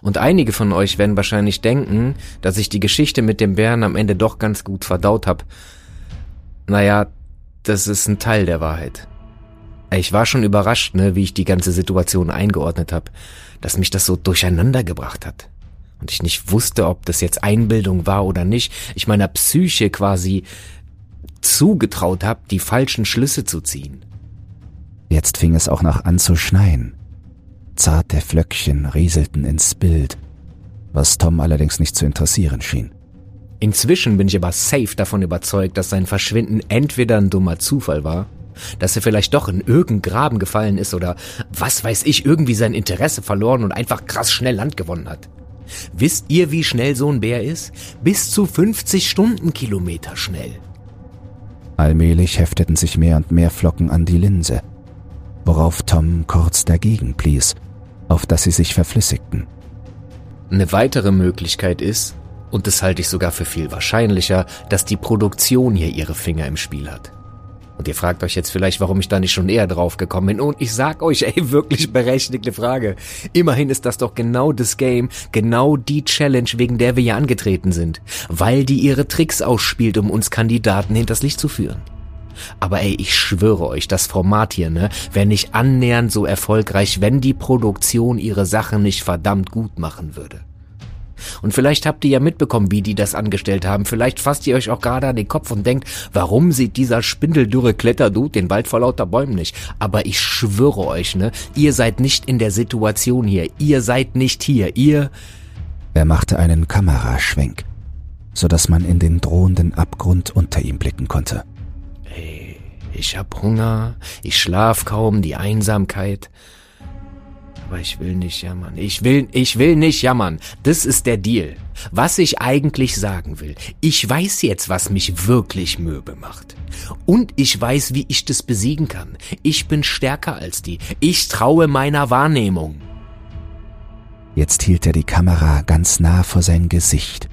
Und einige von euch werden wahrscheinlich denken, dass ich die Geschichte mit dem Bären am Ende doch ganz gut verdaut hab. Naja, das ist ein Teil der Wahrheit. Ich war schon überrascht, ne, wie ich die ganze Situation eingeordnet habe, dass mich das so durcheinander gebracht hat. Und ich nicht wusste, ob das jetzt Einbildung war oder nicht. Ich meiner Psyche quasi zugetraut habe, die falschen Schlüsse zu ziehen. Jetzt fing es auch noch an zu schneien. Zarte Flöckchen rieselten ins Bild, was Tom allerdings nicht zu interessieren schien. Inzwischen bin ich aber safe davon überzeugt, dass sein Verschwinden entweder ein dummer Zufall war, dass er vielleicht doch in irgendeinen Graben gefallen ist oder was weiß ich, irgendwie sein Interesse verloren und einfach krass schnell Land gewonnen hat. Wisst ihr, wie schnell so ein Bär ist? Bis zu 50 Stundenkilometer schnell. Allmählich hefteten sich mehr und mehr Flocken an die Linse, worauf Tom kurz dagegen blies, auf dass sie sich verflüssigten. Eine weitere Möglichkeit ist, und das halte ich sogar für viel wahrscheinlicher, dass die Produktion hier ihre Finger im Spiel hat. Und ihr fragt euch jetzt vielleicht, warum ich da nicht schon eher drauf gekommen bin. Und ich sag euch, ey, wirklich berechtigte Frage. Immerhin ist das doch genau das Game, genau die Challenge, wegen der wir hier angetreten sind. Weil die ihre Tricks ausspielt, um uns Kandidaten hinters Licht zu führen. Aber ey, ich schwöre euch, das Format hier, ne, wäre nicht annähernd so erfolgreich, wenn die Produktion ihre Sachen nicht verdammt gut machen würde. Und vielleicht habt ihr ja mitbekommen, wie die das angestellt haben. Vielleicht fasst ihr euch auch gerade an den Kopf und denkt, warum sieht dieser spindeldürre Kletterdude den Wald vor lauter Bäumen nicht? Aber ich schwöre euch, ne, ihr seid nicht in der Situation hier. Ihr seid nicht hier. Ihr... Er machte einen Kameraschwenk, so dass man in den drohenden Abgrund unter ihm blicken konnte. Ey, ich hab Hunger, ich schlaf kaum, die Einsamkeit. Aber ich will nicht jammern. Ich will, ich will nicht jammern. Das ist der Deal. Was ich eigentlich sagen will. Ich weiß jetzt, was mich wirklich mürbe macht. Und ich weiß, wie ich das besiegen kann. Ich bin stärker als die. Ich traue meiner Wahrnehmung. Jetzt hielt er die Kamera ganz nah vor sein Gesicht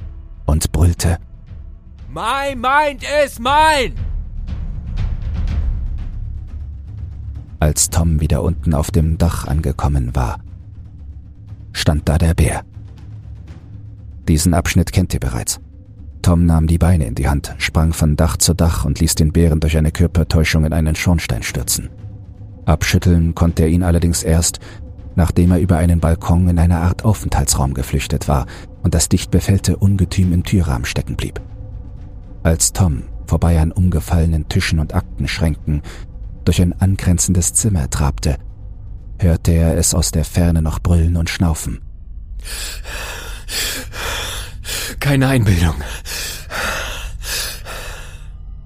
und brüllte. My mind is mine! Als Tom wieder unten auf dem Dach angekommen war. Stand da der Bär. Diesen Abschnitt kennt ihr bereits. Tom nahm die Beine in die Hand, sprang von Dach zu Dach und ließ den Bären durch eine Körpertäuschung in einen Schornstein stürzen. Abschütteln konnte er ihn allerdings erst, nachdem er über einen Balkon in eine Art Aufenthaltsraum geflüchtet war und das dicht befällte Ungetüm im Türrahmen stecken blieb. Als Tom vorbei an umgefallenen Tischen und Aktenschränken durch ein angrenzendes Zimmer trabte, hörte er es aus der Ferne noch brüllen und schnaufen. Keine Einbildung,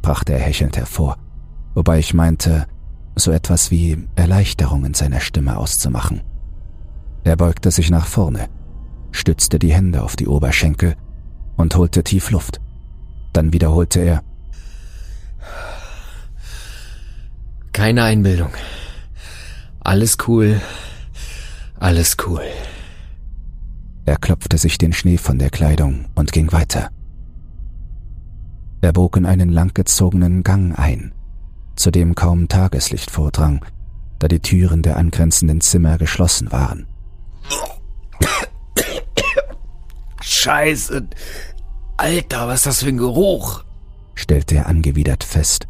brachte er hechelnd hervor, wobei ich meinte, so etwas wie Erleichterung in seiner Stimme auszumachen. Er beugte sich nach vorne, stützte die Hände auf die Oberschenkel und holte tief Luft. Dann wiederholte er Keine Einbildung. Alles cool. Alles cool. Er klopfte sich den Schnee von der Kleidung und ging weiter. Er bog in einen langgezogenen Gang ein, zu dem kaum Tageslicht vordrang, da die Türen der angrenzenden Zimmer geschlossen waren. Scheiße. Alter, was ist das für ein Geruch? stellte er angewidert fest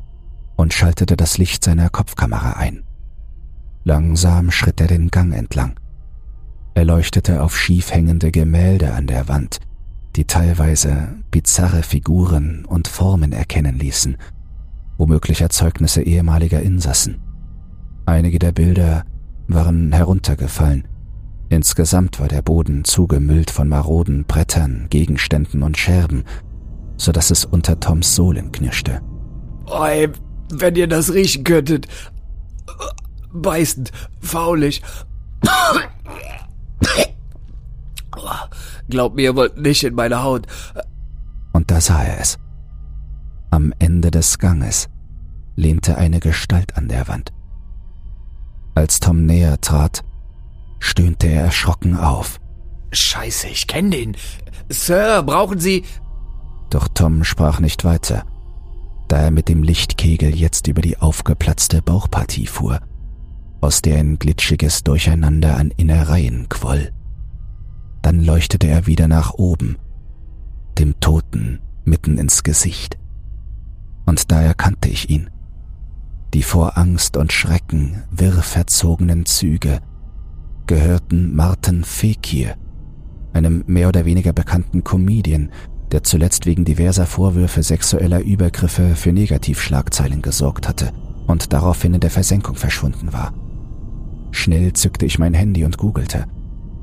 und schaltete das Licht seiner Kopfkamera ein. Langsam schritt er den Gang entlang. Er leuchtete auf schief hängende Gemälde an der Wand, die teilweise bizarre Figuren und Formen erkennen ließen, womöglich Erzeugnisse ehemaliger Insassen. Einige der Bilder waren heruntergefallen. Insgesamt war der Boden zugemüllt von maroden Brettern, Gegenständen und Scherben, so dass es unter Toms Sohlen knirschte. Ey, wenn ihr das riechen könntet. Beißend, faulig. Glaubt mir, ihr wollt nicht in meine Haut. Und da sah er es. Am Ende des Ganges lehnte eine Gestalt an der Wand. Als Tom näher trat, stöhnte er erschrocken auf. Scheiße, ich kenne den. Sir, brauchen Sie. Doch Tom sprach nicht weiter da er mit dem Lichtkegel jetzt über die aufgeplatzte Bauchpartie fuhr, aus der ein glitschiges Durcheinander an Innereien quoll. Dann leuchtete er wieder nach oben, dem Toten mitten ins Gesicht. Und da erkannte ich ihn. Die vor Angst und Schrecken wirr verzogenen Züge gehörten Martin Fekir, einem mehr oder weniger bekannten Comedian, der zuletzt wegen diverser Vorwürfe sexueller Übergriffe für Negativschlagzeilen gesorgt hatte und daraufhin in der Versenkung verschwunden war. Schnell zückte ich mein Handy und googelte.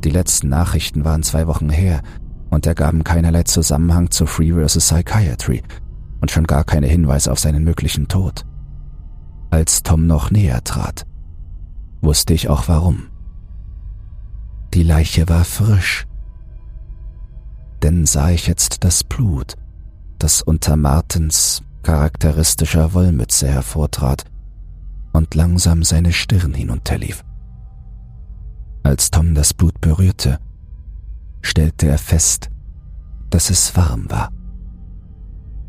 Die letzten Nachrichten waren zwei Wochen her und ergaben keinerlei Zusammenhang zu Free vs. Psychiatry und schon gar keine Hinweise auf seinen möglichen Tod. Als Tom noch näher trat, wusste ich auch warum. Die Leiche war frisch. Denn sah ich jetzt das Blut, das unter Martens charakteristischer Wollmütze hervortrat und langsam seine Stirn hinunterlief. Als Tom das Blut berührte, stellte er fest, dass es warm war.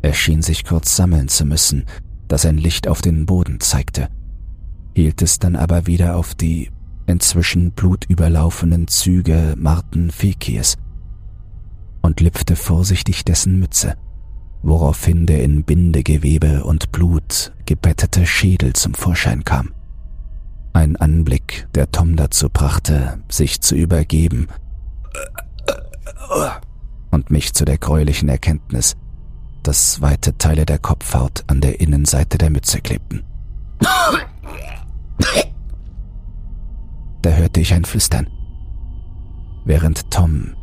Er schien sich kurz sammeln zu müssen, da sein Licht auf den Boden zeigte, hielt es dann aber wieder auf die inzwischen blutüberlaufenen Züge Martin Fekies und lüpfte vorsichtig dessen Mütze, woraufhin der in Bindegewebe und Blut gebettete Schädel zum Vorschein kam. Ein Anblick, der Tom dazu brachte, sich zu übergeben und mich zu der gräulichen Erkenntnis, dass weite Teile der Kopfhaut an der Innenseite der Mütze klebten. Da hörte ich ein Flüstern. Während Tom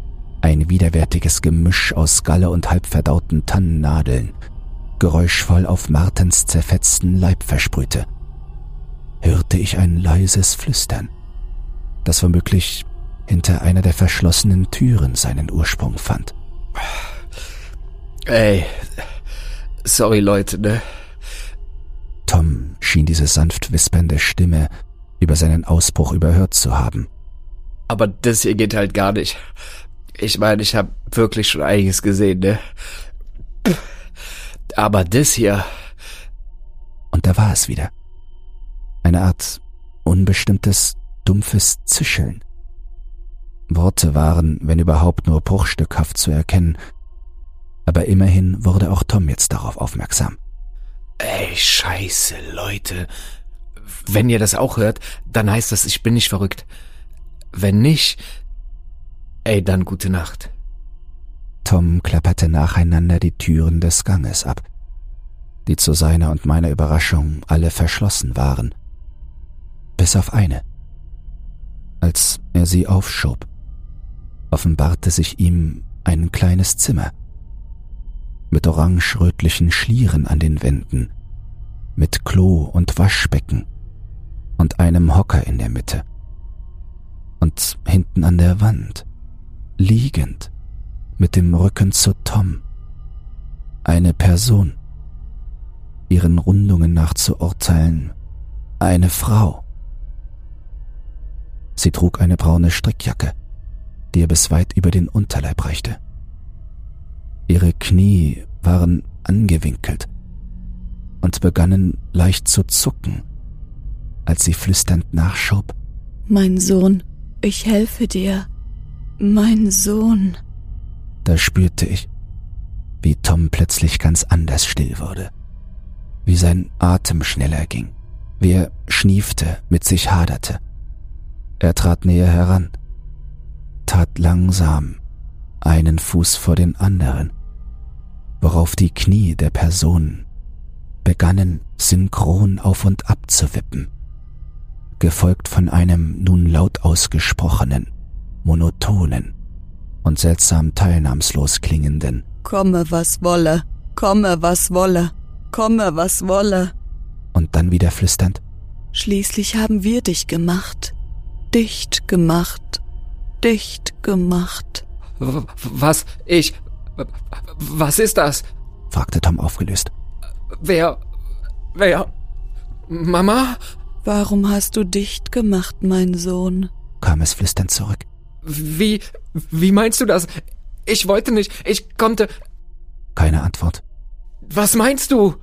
ein widerwärtiges Gemisch aus Galle und halbverdauten Tannennadeln geräuschvoll auf Martens zerfetzten Leib versprühte, hörte ich ein leises Flüstern, das womöglich hinter einer der verschlossenen Türen seinen Ursprung fand. Ey, sorry Leute, ne? Tom schien diese sanft wispernde Stimme über seinen Ausbruch überhört zu haben. Aber das hier geht halt gar nicht. Ich meine, ich habe wirklich schon einiges gesehen, ne? Aber das hier. Und da war es wieder. Eine Art unbestimmtes, dumpfes Zischeln. Worte waren, wenn überhaupt, nur bruchstückhaft zu erkennen, aber immerhin wurde auch Tom jetzt darauf aufmerksam. Ey, scheiße, Leute. Wenn ihr das auch hört, dann heißt das, ich bin nicht verrückt. Wenn nicht, ey, dann gute Nacht. Tom klapperte nacheinander die Türen des Ganges ab, die zu seiner und meiner Überraschung alle verschlossen waren, bis auf eine. Als er sie aufschob, offenbarte sich ihm ein kleines Zimmer mit orange-rötlichen Schlieren an den Wänden, mit Klo und Waschbecken und einem Hocker in der Mitte. Und hinten an der Wand, liegend, mit dem Rücken zu Tom, eine Person, ihren Rundungen nach zu urteilen, eine Frau. Sie trug eine braune Strickjacke, die ihr bis weit über den Unterleib reichte. Ihre Knie waren angewinkelt und begannen leicht zu zucken, als sie flüsternd nachschob. Mein Sohn, ich helfe dir. Mein Sohn. Da spürte ich, wie Tom plötzlich ganz anders still wurde, wie sein Atem schneller ging, wie er schniefte, mit sich haderte. Er trat näher heran, tat langsam einen Fuß vor den anderen, worauf die Knie der Person begannen synchron auf und ab zu wippen gefolgt von einem nun laut ausgesprochenen, monotonen und seltsam teilnahmslos klingenden Komme, was wolle, komme, was wolle, komme, was wolle. Und dann wieder flüsternd Schließlich haben wir dich gemacht, dicht gemacht, dicht gemacht. Was? Ich? Was ist das? fragte Tom aufgelöst. Wer? Wer? Mama? Warum hast du dicht gemacht, mein Sohn? kam es flüsternd zurück. Wie, wie meinst du das? Ich wollte nicht, ich konnte. Keine Antwort. Was meinst du?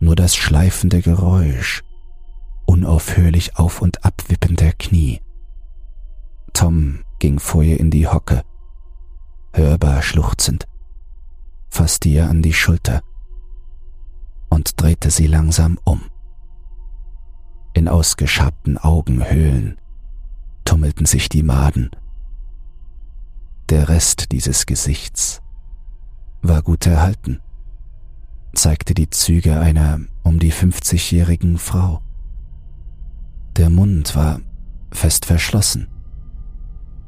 Nur das schleifende Geräusch, unaufhörlich auf und abwippen der Knie. Tom ging vor ihr in die Hocke, hörbar schluchzend, fasste ihr an die Schulter und drehte sie langsam um. In ausgeschabten Augenhöhlen tummelten sich die Maden. Der Rest dieses Gesichts war gut erhalten, zeigte die Züge einer um die 50-jährigen Frau. Der Mund war fest verschlossen.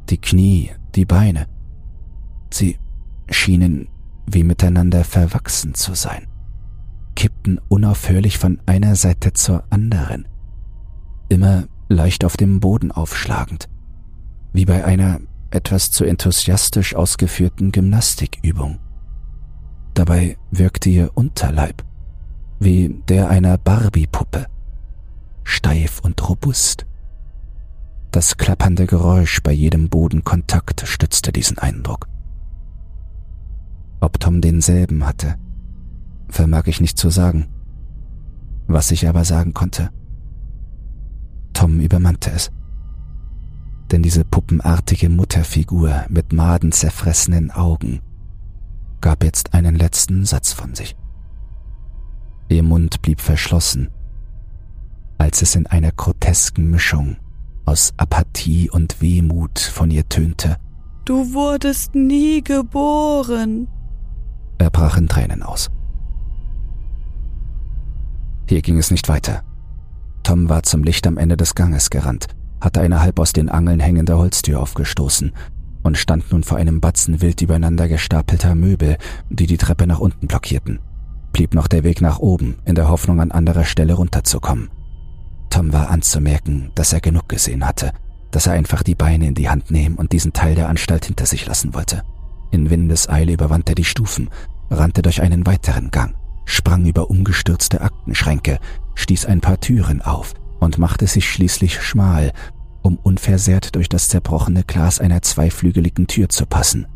Die Knie, die Beine, sie schienen wie miteinander verwachsen zu sein, kippten unaufhörlich von einer Seite zur anderen, immer leicht auf dem Boden aufschlagend, wie bei einer etwas zu enthusiastisch ausgeführten Gymnastikübung. Dabei wirkte ihr Unterleib wie der einer Barbie-Puppe, steif und robust. Das klappernde Geräusch bei jedem Bodenkontakt stützte diesen Eindruck. Ob Tom denselben hatte, vermag ich nicht zu sagen. Was ich aber sagen konnte, Tom übermannte es. Denn diese puppenartige Mutterfigur mit madenzerfressenen Augen gab jetzt einen letzten Satz von sich. Ihr Mund blieb verschlossen, als es in einer grotesken Mischung aus Apathie und Wehmut von ihr tönte. Du wurdest nie geboren. Er brach in Tränen aus. Hier ging es nicht weiter. Tom war zum Licht am Ende des Ganges gerannt, hatte eine halb aus den Angeln hängende Holztür aufgestoßen und stand nun vor einem Batzen wild übereinander gestapelter Möbel, die die Treppe nach unten blockierten. Blieb noch der Weg nach oben, in der Hoffnung, an anderer Stelle runterzukommen. Tom war anzumerken, dass er genug gesehen hatte, dass er einfach die Beine in die Hand nehmen und diesen Teil der Anstalt hinter sich lassen wollte. In Windeseile überwand er die Stufen, rannte durch einen weiteren Gang sprang über umgestürzte Aktenschränke, stieß ein paar Türen auf und machte sich schließlich schmal, um unversehrt durch das zerbrochene Glas einer zweiflügeligen Tür zu passen.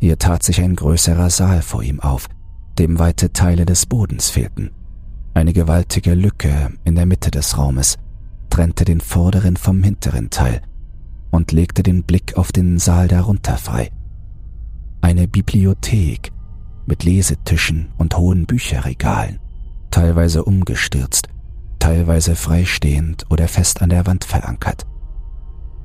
Hier tat sich ein größerer Saal vor ihm auf, dem weite Teile des Bodens fehlten. Eine gewaltige Lücke in der Mitte des Raumes trennte den vorderen vom hinteren Teil und legte den Blick auf den Saal darunter frei. Eine Bibliothek mit Lesetischen und hohen Bücherregalen, teilweise umgestürzt, teilweise freistehend oder fest an der Wand verankert.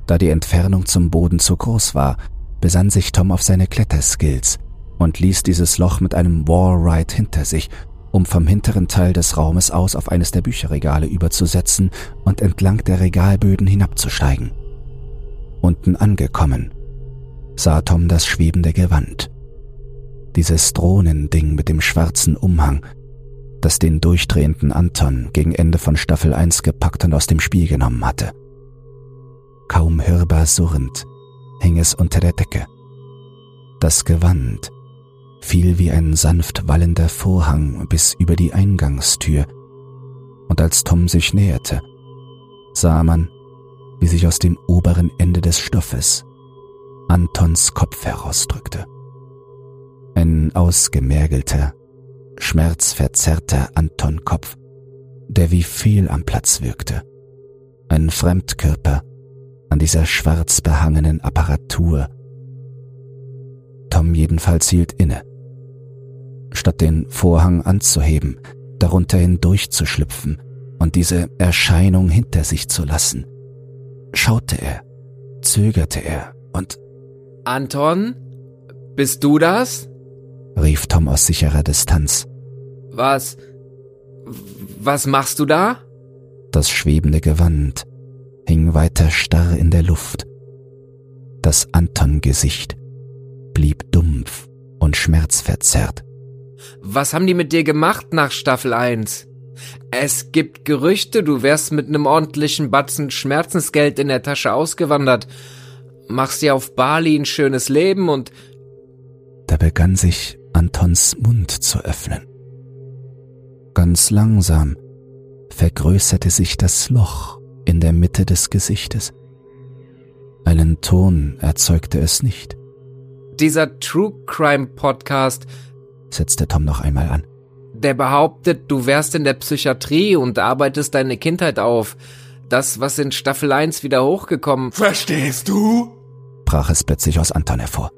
Da die Entfernung zum Boden zu groß war, besann sich Tom auf seine Kletterskills und ließ dieses Loch mit einem Wallride hinter sich, um vom hinteren Teil des Raumes aus auf eines der Bücherregale überzusetzen und entlang der Regalböden hinabzusteigen. Unten angekommen, sah Tom das schwebende Gewand, dieses Drohnending mit dem schwarzen Umhang, das den durchdrehenden Anton gegen Ende von Staffel 1 gepackt und aus dem Spiel genommen hatte. Kaum hörbar surrend hing es unter der Decke. Das Gewand fiel wie ein sanft wallender Vorhang bis über die Eingangstür, und als Tom sich näherte, sah man, wie sich aus dem oberen Ende des Stoffes Antons Kopf herausdrückte. Ein ausgemergelter, schmerzverzerrter Anton-Kopf, der wie fehl am Platz wirkte. Ein Fremdkörper an dieser schwarz behangenen Apparatur. Tom jedenfalls hielt inne. Statt den Vorhang anzuheben, darunter hindurchzuschlüpfen und diese Erscheinung hinter sich zu lassen, schaute er, zögerte er und Anton, bist du das? rief Tom aus sicherer Distanz. Was? Was machst du da? Das schwebende Gewand hing weiter starr in der Luft. Das Anton-Gesicht blieb dumpf und schmerzverzerrt. Was haben die mit dir gemacht nach Staffel 1? Es gibt Gerüchte, du wärst mit einem ordentlichen Batzen Schmerzensgeld in der Tasche ausgewandert, machst dir auf Bali ein schönes Leben und... Da begann sich Antons Mund zu öffnen. Ganz langsam vergrößerte sich das Loch in der Mitte des Gesichtes. Einen Ton erzeugte es nicht. Dieser True Crime Podcast, setzte Tom noch einmal an. Der behauptet, du wärst in der Psychiatrie und arbeitest deine Kindheit auf. Das, was in Staffel 1 wieder hochgekommen. Verstehst du? brach es plötzlich aus Anton hervor.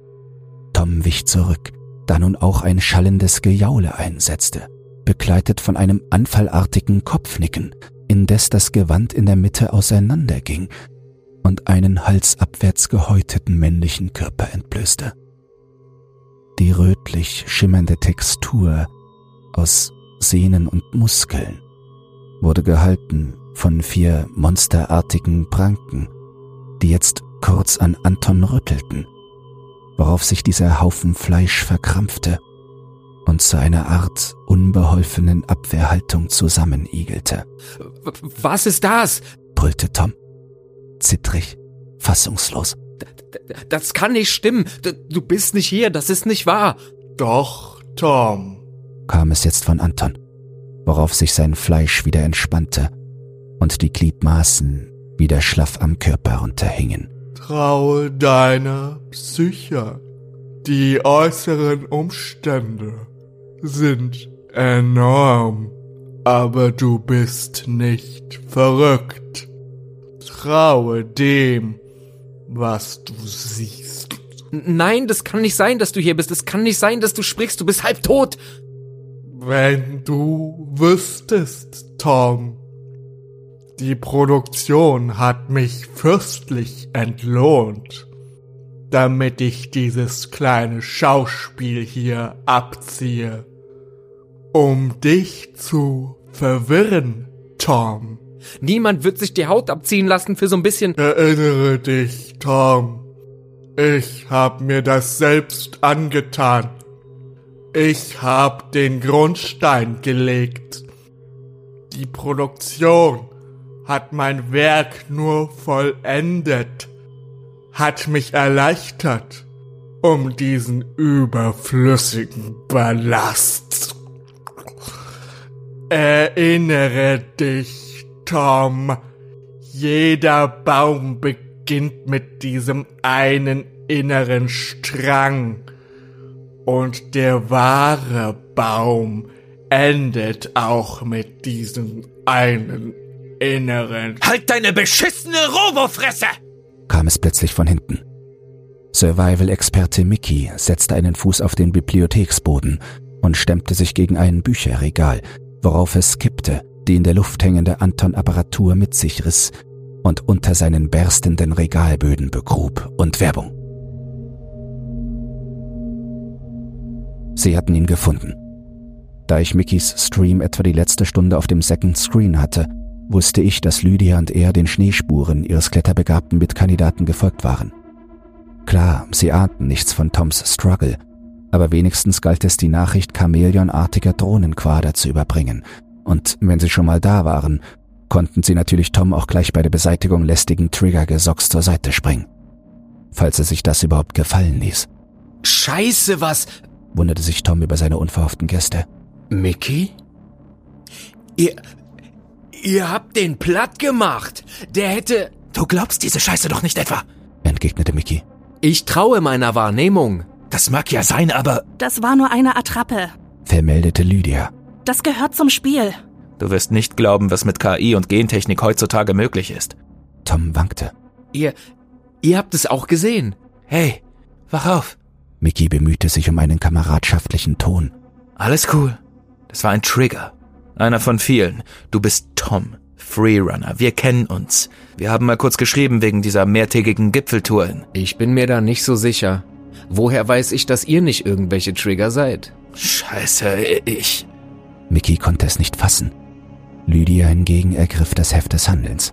Tom wich zurück da nun auch ein schallendes Gejaule einsetzte, begleitet von einem anfallartigen Kopfnicken, indes das Gewand in der Mitte auseinanderging und einen halsabwärts gehäuteten männlichen Körper entblößte. die rötlich schimmernde Textur aus Sehnen und Muskeln wurde gehalten von vier monsterartigen Pranken, die jetzt kurz an Anton rüttelten, worauf sich dieser Haufen Fleisch verkrampfte und zu einer Art unbeholfenen Abwehrhaltung zusammenigelte. Was ist das? brüllte Tom. Zittrig, fassungslos. Das kann nicht stimmen. Du bist nicht hier, das ist nicht wahr. Doch, Tom, kam es jetzt von Anton, worauf sich sein Fleisch wieder entspannte und die Gliedmaßen wieder schlaff am Körper runterhingen. Traue deiner Psyche. Die äußeren Umstände sind enorm, aber du bist nicht verrückt. Traue dem, was du siehst. Nein, das kann nicht sein, dass du hier bist. Es kann nicht sein, dass du sprichst. Du bist halb tot. Wenn du wüsstest, Tom. Die Produktion hat mich fürstlich entlohnt, damit ich dieses kleine Schauspiel hier abziehe um dich zu verwirren, Tom. Niemand wird sich die Haut abziehen lassen für so ein bisschen. Erinnere dich, Tom. Ich hab mir das selbst angetan. Ich hab den Grundstein gelegt. Die Produktion hat mein Werk nur vollendet, hat mich erleichtert, um diesen überflüssigen Ballast Erinnere dich, Tom. Jeder Baum beginnt mit diesem einen inneren Strang. Und der wahre Baum endet auch mit diesem einen inneren. Halt deine beschissene Robofresse! kam es plötzlich von hinten. Survival-Experte Mickey setzte einen Fuß auf den Bibliotheksboden und stemmte sich gegen ein Bücherregal, worauf es kippte, die in der Luft hängende Anton-Apparatur mit sich riss und unter seinen berstenden Regalböden begrub und Werbung. Sie hatten ihn gefunden. Da ich Mickys Stream etwa die letzte Stunde auf dem Second Screen hatte, wusste ich, dass Lydia und er den Schneespuren ihres kletterbegabten Mitkandidaten gefolgt waren. Klar, sie ahnten nichts von Toms Struggle aber wenigstens galt es, die Nachricht chamäleonartiger Drohnenquader zu überbringen. Und wenn sie schon mal da waren, konnten sie natürlich Tom auch gleich bei der Beseitigung lästigen Triggergesocks zur Seite springen. Falls er sich das überhaupt gefallen ließ. Scheiße, was? wunderte sich Tom über seine unverhofften Gäste. Mickey? Ihr. Ihr habt den platt gemacht. Der hätte. Du glaubst diese Scheiße doch nicht etwa? entgegnete Mickey. Ich traue meiner Wahrnehmung. Das mag ja sein, aber. Das war nur eine Attrappe. Vermeldete Lydia. Das gehört zum Spiel. Du wirst nicht glauben, was mit KI und Gentechnik heutzutage möglich ist. Tom wankte. Ihr. Ihr habt es auch gesehen. Hey, wach auf. Mickey bemühte sich um einen kameradschaftlichen Ton. Alles cool. Das war ein Trigger. Einer von vielen. Du bist Tom. Freerunner. Wir kennen uns. Wir haben mal kurz geschrieben wegen dieser mehrtägigen Gipfeltour. Ich bin mir da nicht so sicher. Woher weiß ich, dass ihr nicht irgendwelche Trigger seid? Scheiße, ich. Mickey konnte es nicht fassen. Lydia hingegen ergriff das Heft des Handelns.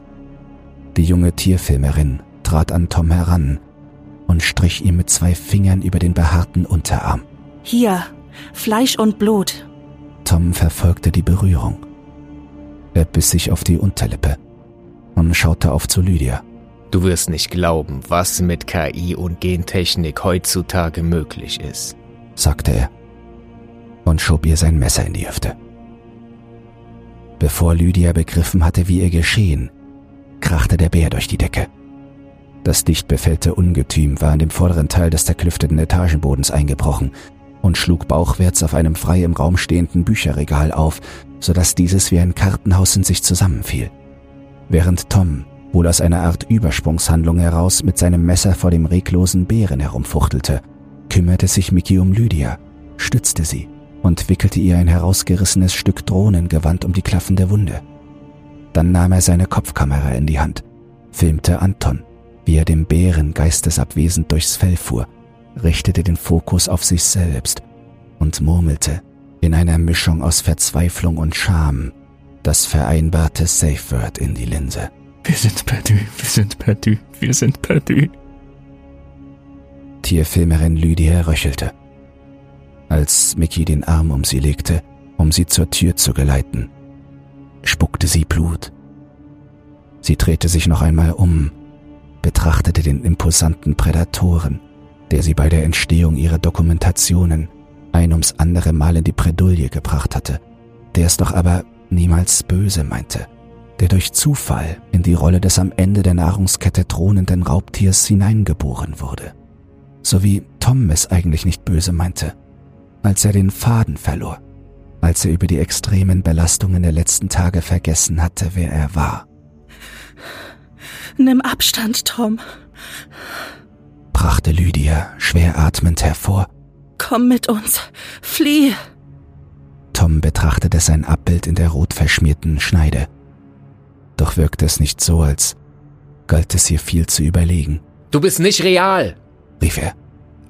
Die junge Tierfilmerin trat an Tom heran und strich ihm mit zwei Fingern über den behaarten Unterarm. Hier, Fleisch und Blut. Tom verfolgte die Berührung. Er biss sich auf die Unterlippe und schaute auf zu Lydia. Du wirst nicht glauben, was mit KI und Gentechnik heutzutage möglich ist, sagte er und schob ihr sein Messer in die Hüfte. Bevor Lydia begriffen hatte, wie ihr geschehen, krachte der Bär durch die Decke. Das dicht befällte Ungetüm war in dem vorderen Teil des zerklüfteten Etagenbodens eingebrochen und schlug bauchwärts auf einem frei im Raum stehenden Bücherregal auf, sodass dieses wie ein Kartenhaus in sich zusammenfiel. Während Tom wohl aus einer Art Übersprungshandlung heraus mit seinem Messer vor dem reglosen Bären herumfuchtelte, kümmerte sich Mickey um Lydia, stützte sie und wickelte ihr ein herausgerissenes Stück Drohnengewand um die klaffende Wunde. Dann nahm er seine Kopfkamera in die Hand, filmte Anton, wie er dem Bären geistesabwesend durchs Fell fuhr richtete den Fokus auf sich selbst und murmelte in einer Mischung aus Verzweiflung und Scham das vereinbarte Safe Word in die Linse. Wir sind perdu, wir sind perdu, wir sind perdu. Tierfilmerin Lydia röchelte. Als Mickey den Arm um sie legte, um sie zur Tür zu geleiten, spuckte sie Blut. Sie drehte sich noch einmal um, betrachtete den imposanten Prädatoren, der sie bei der Entstehung ihrer Dokumentationen ein ums andere Mal in die Bredouille gebracht hatte, der es doch aber niemals böse meinte, der durch Zufall in die Rolle des am Ende der Nahrungskette thronenden Raubtiers hineingeboren wurde. So wie Tom es eigentlich nicht böse meinte, als er den Faden verlor, als er über die extremen Belastungen der letzten Tage vergessen hatte, wer er war. Nimm Abstand, Tom, brachte Lydia schwer atmend hervor. Komm mit uns, flieh! Tom betrachtete sein Abbild in der rot verschmierten Schneide. Doch wirkte es nicht so, als galt es hier viel zu überlegen. Du bist nicht real, rief er.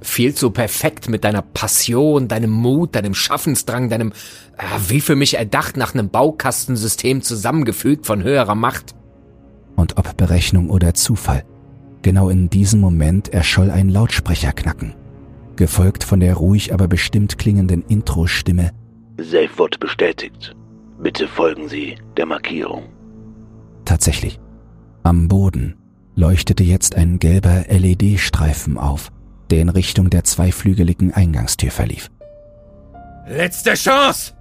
Viel zu perfekt mit deiner Passion, deinem Mut, deinem Schaffensdrang, deinem, äh, wie für mich erdacht, nach einem Baukastensystem zusammengefügt von höherer Macht. Und ob Berechnung oder Zufall, genau in diesem Moment erscholl ein Lautsprecherknacken, gefolgt von der ruhig aber bestimmt klingenden Intro-Stimme Safe-Wort bestätigt. Bitte folgen Sie der Markierung. Tatsächlich. Am Boden leuchtete jetzt ein gelber LED-Streifen auf, der in Richtung der zweiflügeligen Eingangstür verlief. Letzte Chance!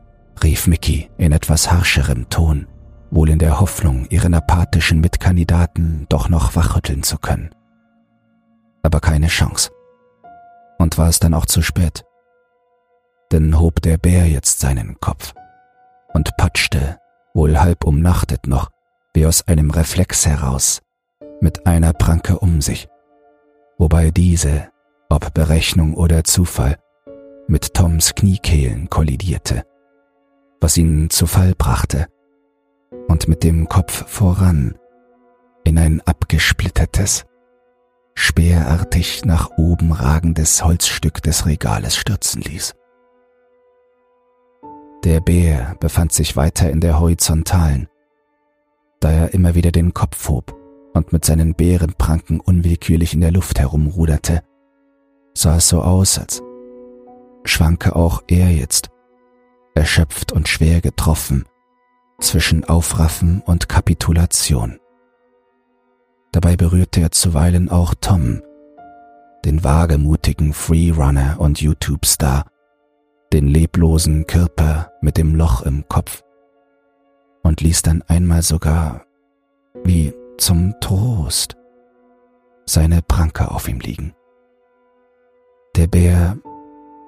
rief Mickey in etwas harscherem Ton, wohl in der Hoffnung, ihren apathischen Mitkandidaten doch noch wachrütteln zu können. Aber keine Chance. Und war es dann auch zu spät? denn hob der Bär jetzt seinen Kopf und patschte, wohl halb umnachtet noch, wie aus einem Reflex heraus, mit einer Pranke um sich, wobei diese, ob Berechnung oder Zufall, mit Toms Kniekehlen kollidierte, was ihn zu Fall brachte und mit dem Kopf voran in ein abgesplittertes, speerartig nach oben ragendes Holzstück des Regales stürzen ließ. Der Bär befand sich weiter in der horizontalen, da er immer wieder den Kopf hob und mit seinen Bärenpranken unwillkürlich in der Luft herumruderte, sah es so aus, als schwanke auch er jetzt, erschöpft und schwer getroffen, zwischen Aufraffen und Kapitulation. Dabei berührte er zuweilen auch Tom, den wagemutigen Freerunner und YouTube-Star, den leblosen Körper mit dem Loch im Kopf und ließ dann einmal sogar, wie zum Trost, seine Pranke auf ihm liegen. Der Bär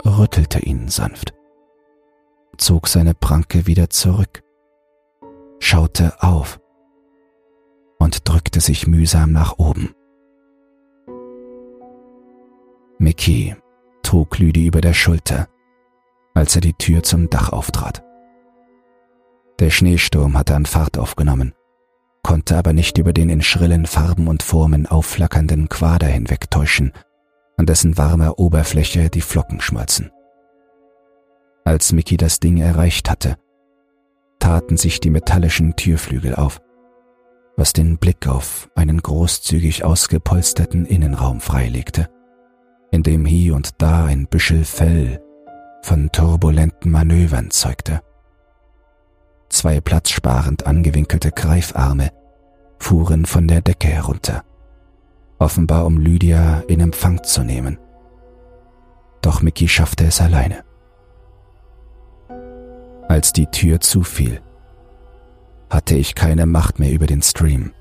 rüttelte ihn sanft, zog seine Pranke wieder zurück, schaute auf und drückte sich mühsam nach oben. Mickey trug Lüdi über der Schulter als er die Tür zum Dach auftrat. Der Schneesturm hatte an Fahrt aufgenommen, konnte aber nicht über den in schrillen Farben und Formen aufflackernden Quader hinwegtäuschen, an dessen warmer Oberfläche die Flocken schmolzen. Als Mickey das Ding erreicht hatte, taten sich die metallischen Türflügel auf, was den Blick auf einen großzügig ausgepolsterten Innenraum freilegte, in dem hier und da ein Büschel Fell von turbulenten Manövern zeugte. Zwei platzsparend angewinkelte Greifarme fuhren von der Decke herunter, offenbar um Lydia in Empfang zu nehmen. Doch Mickey schaffte es alleine. Als die Tür zufiel, hatte ich keine Macht mehr über den Stream.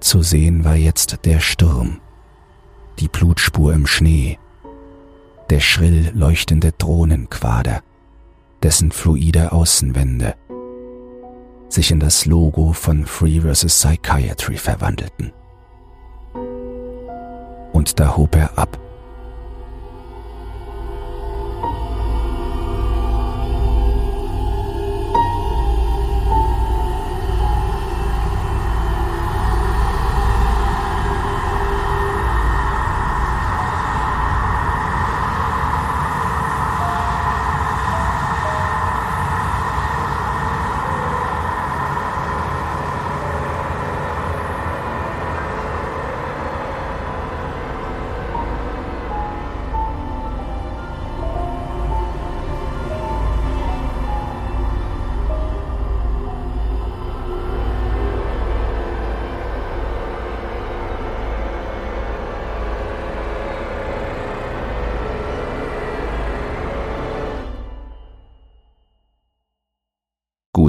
Zu sehen war jetzt der Sturm, die Blutspur im Schnee, der schrill leuchtende Drohnenquader, dessen fluide Außenwände sich in das Logo von Free vs. Psychiatry verwandelten. Und da hob er ab.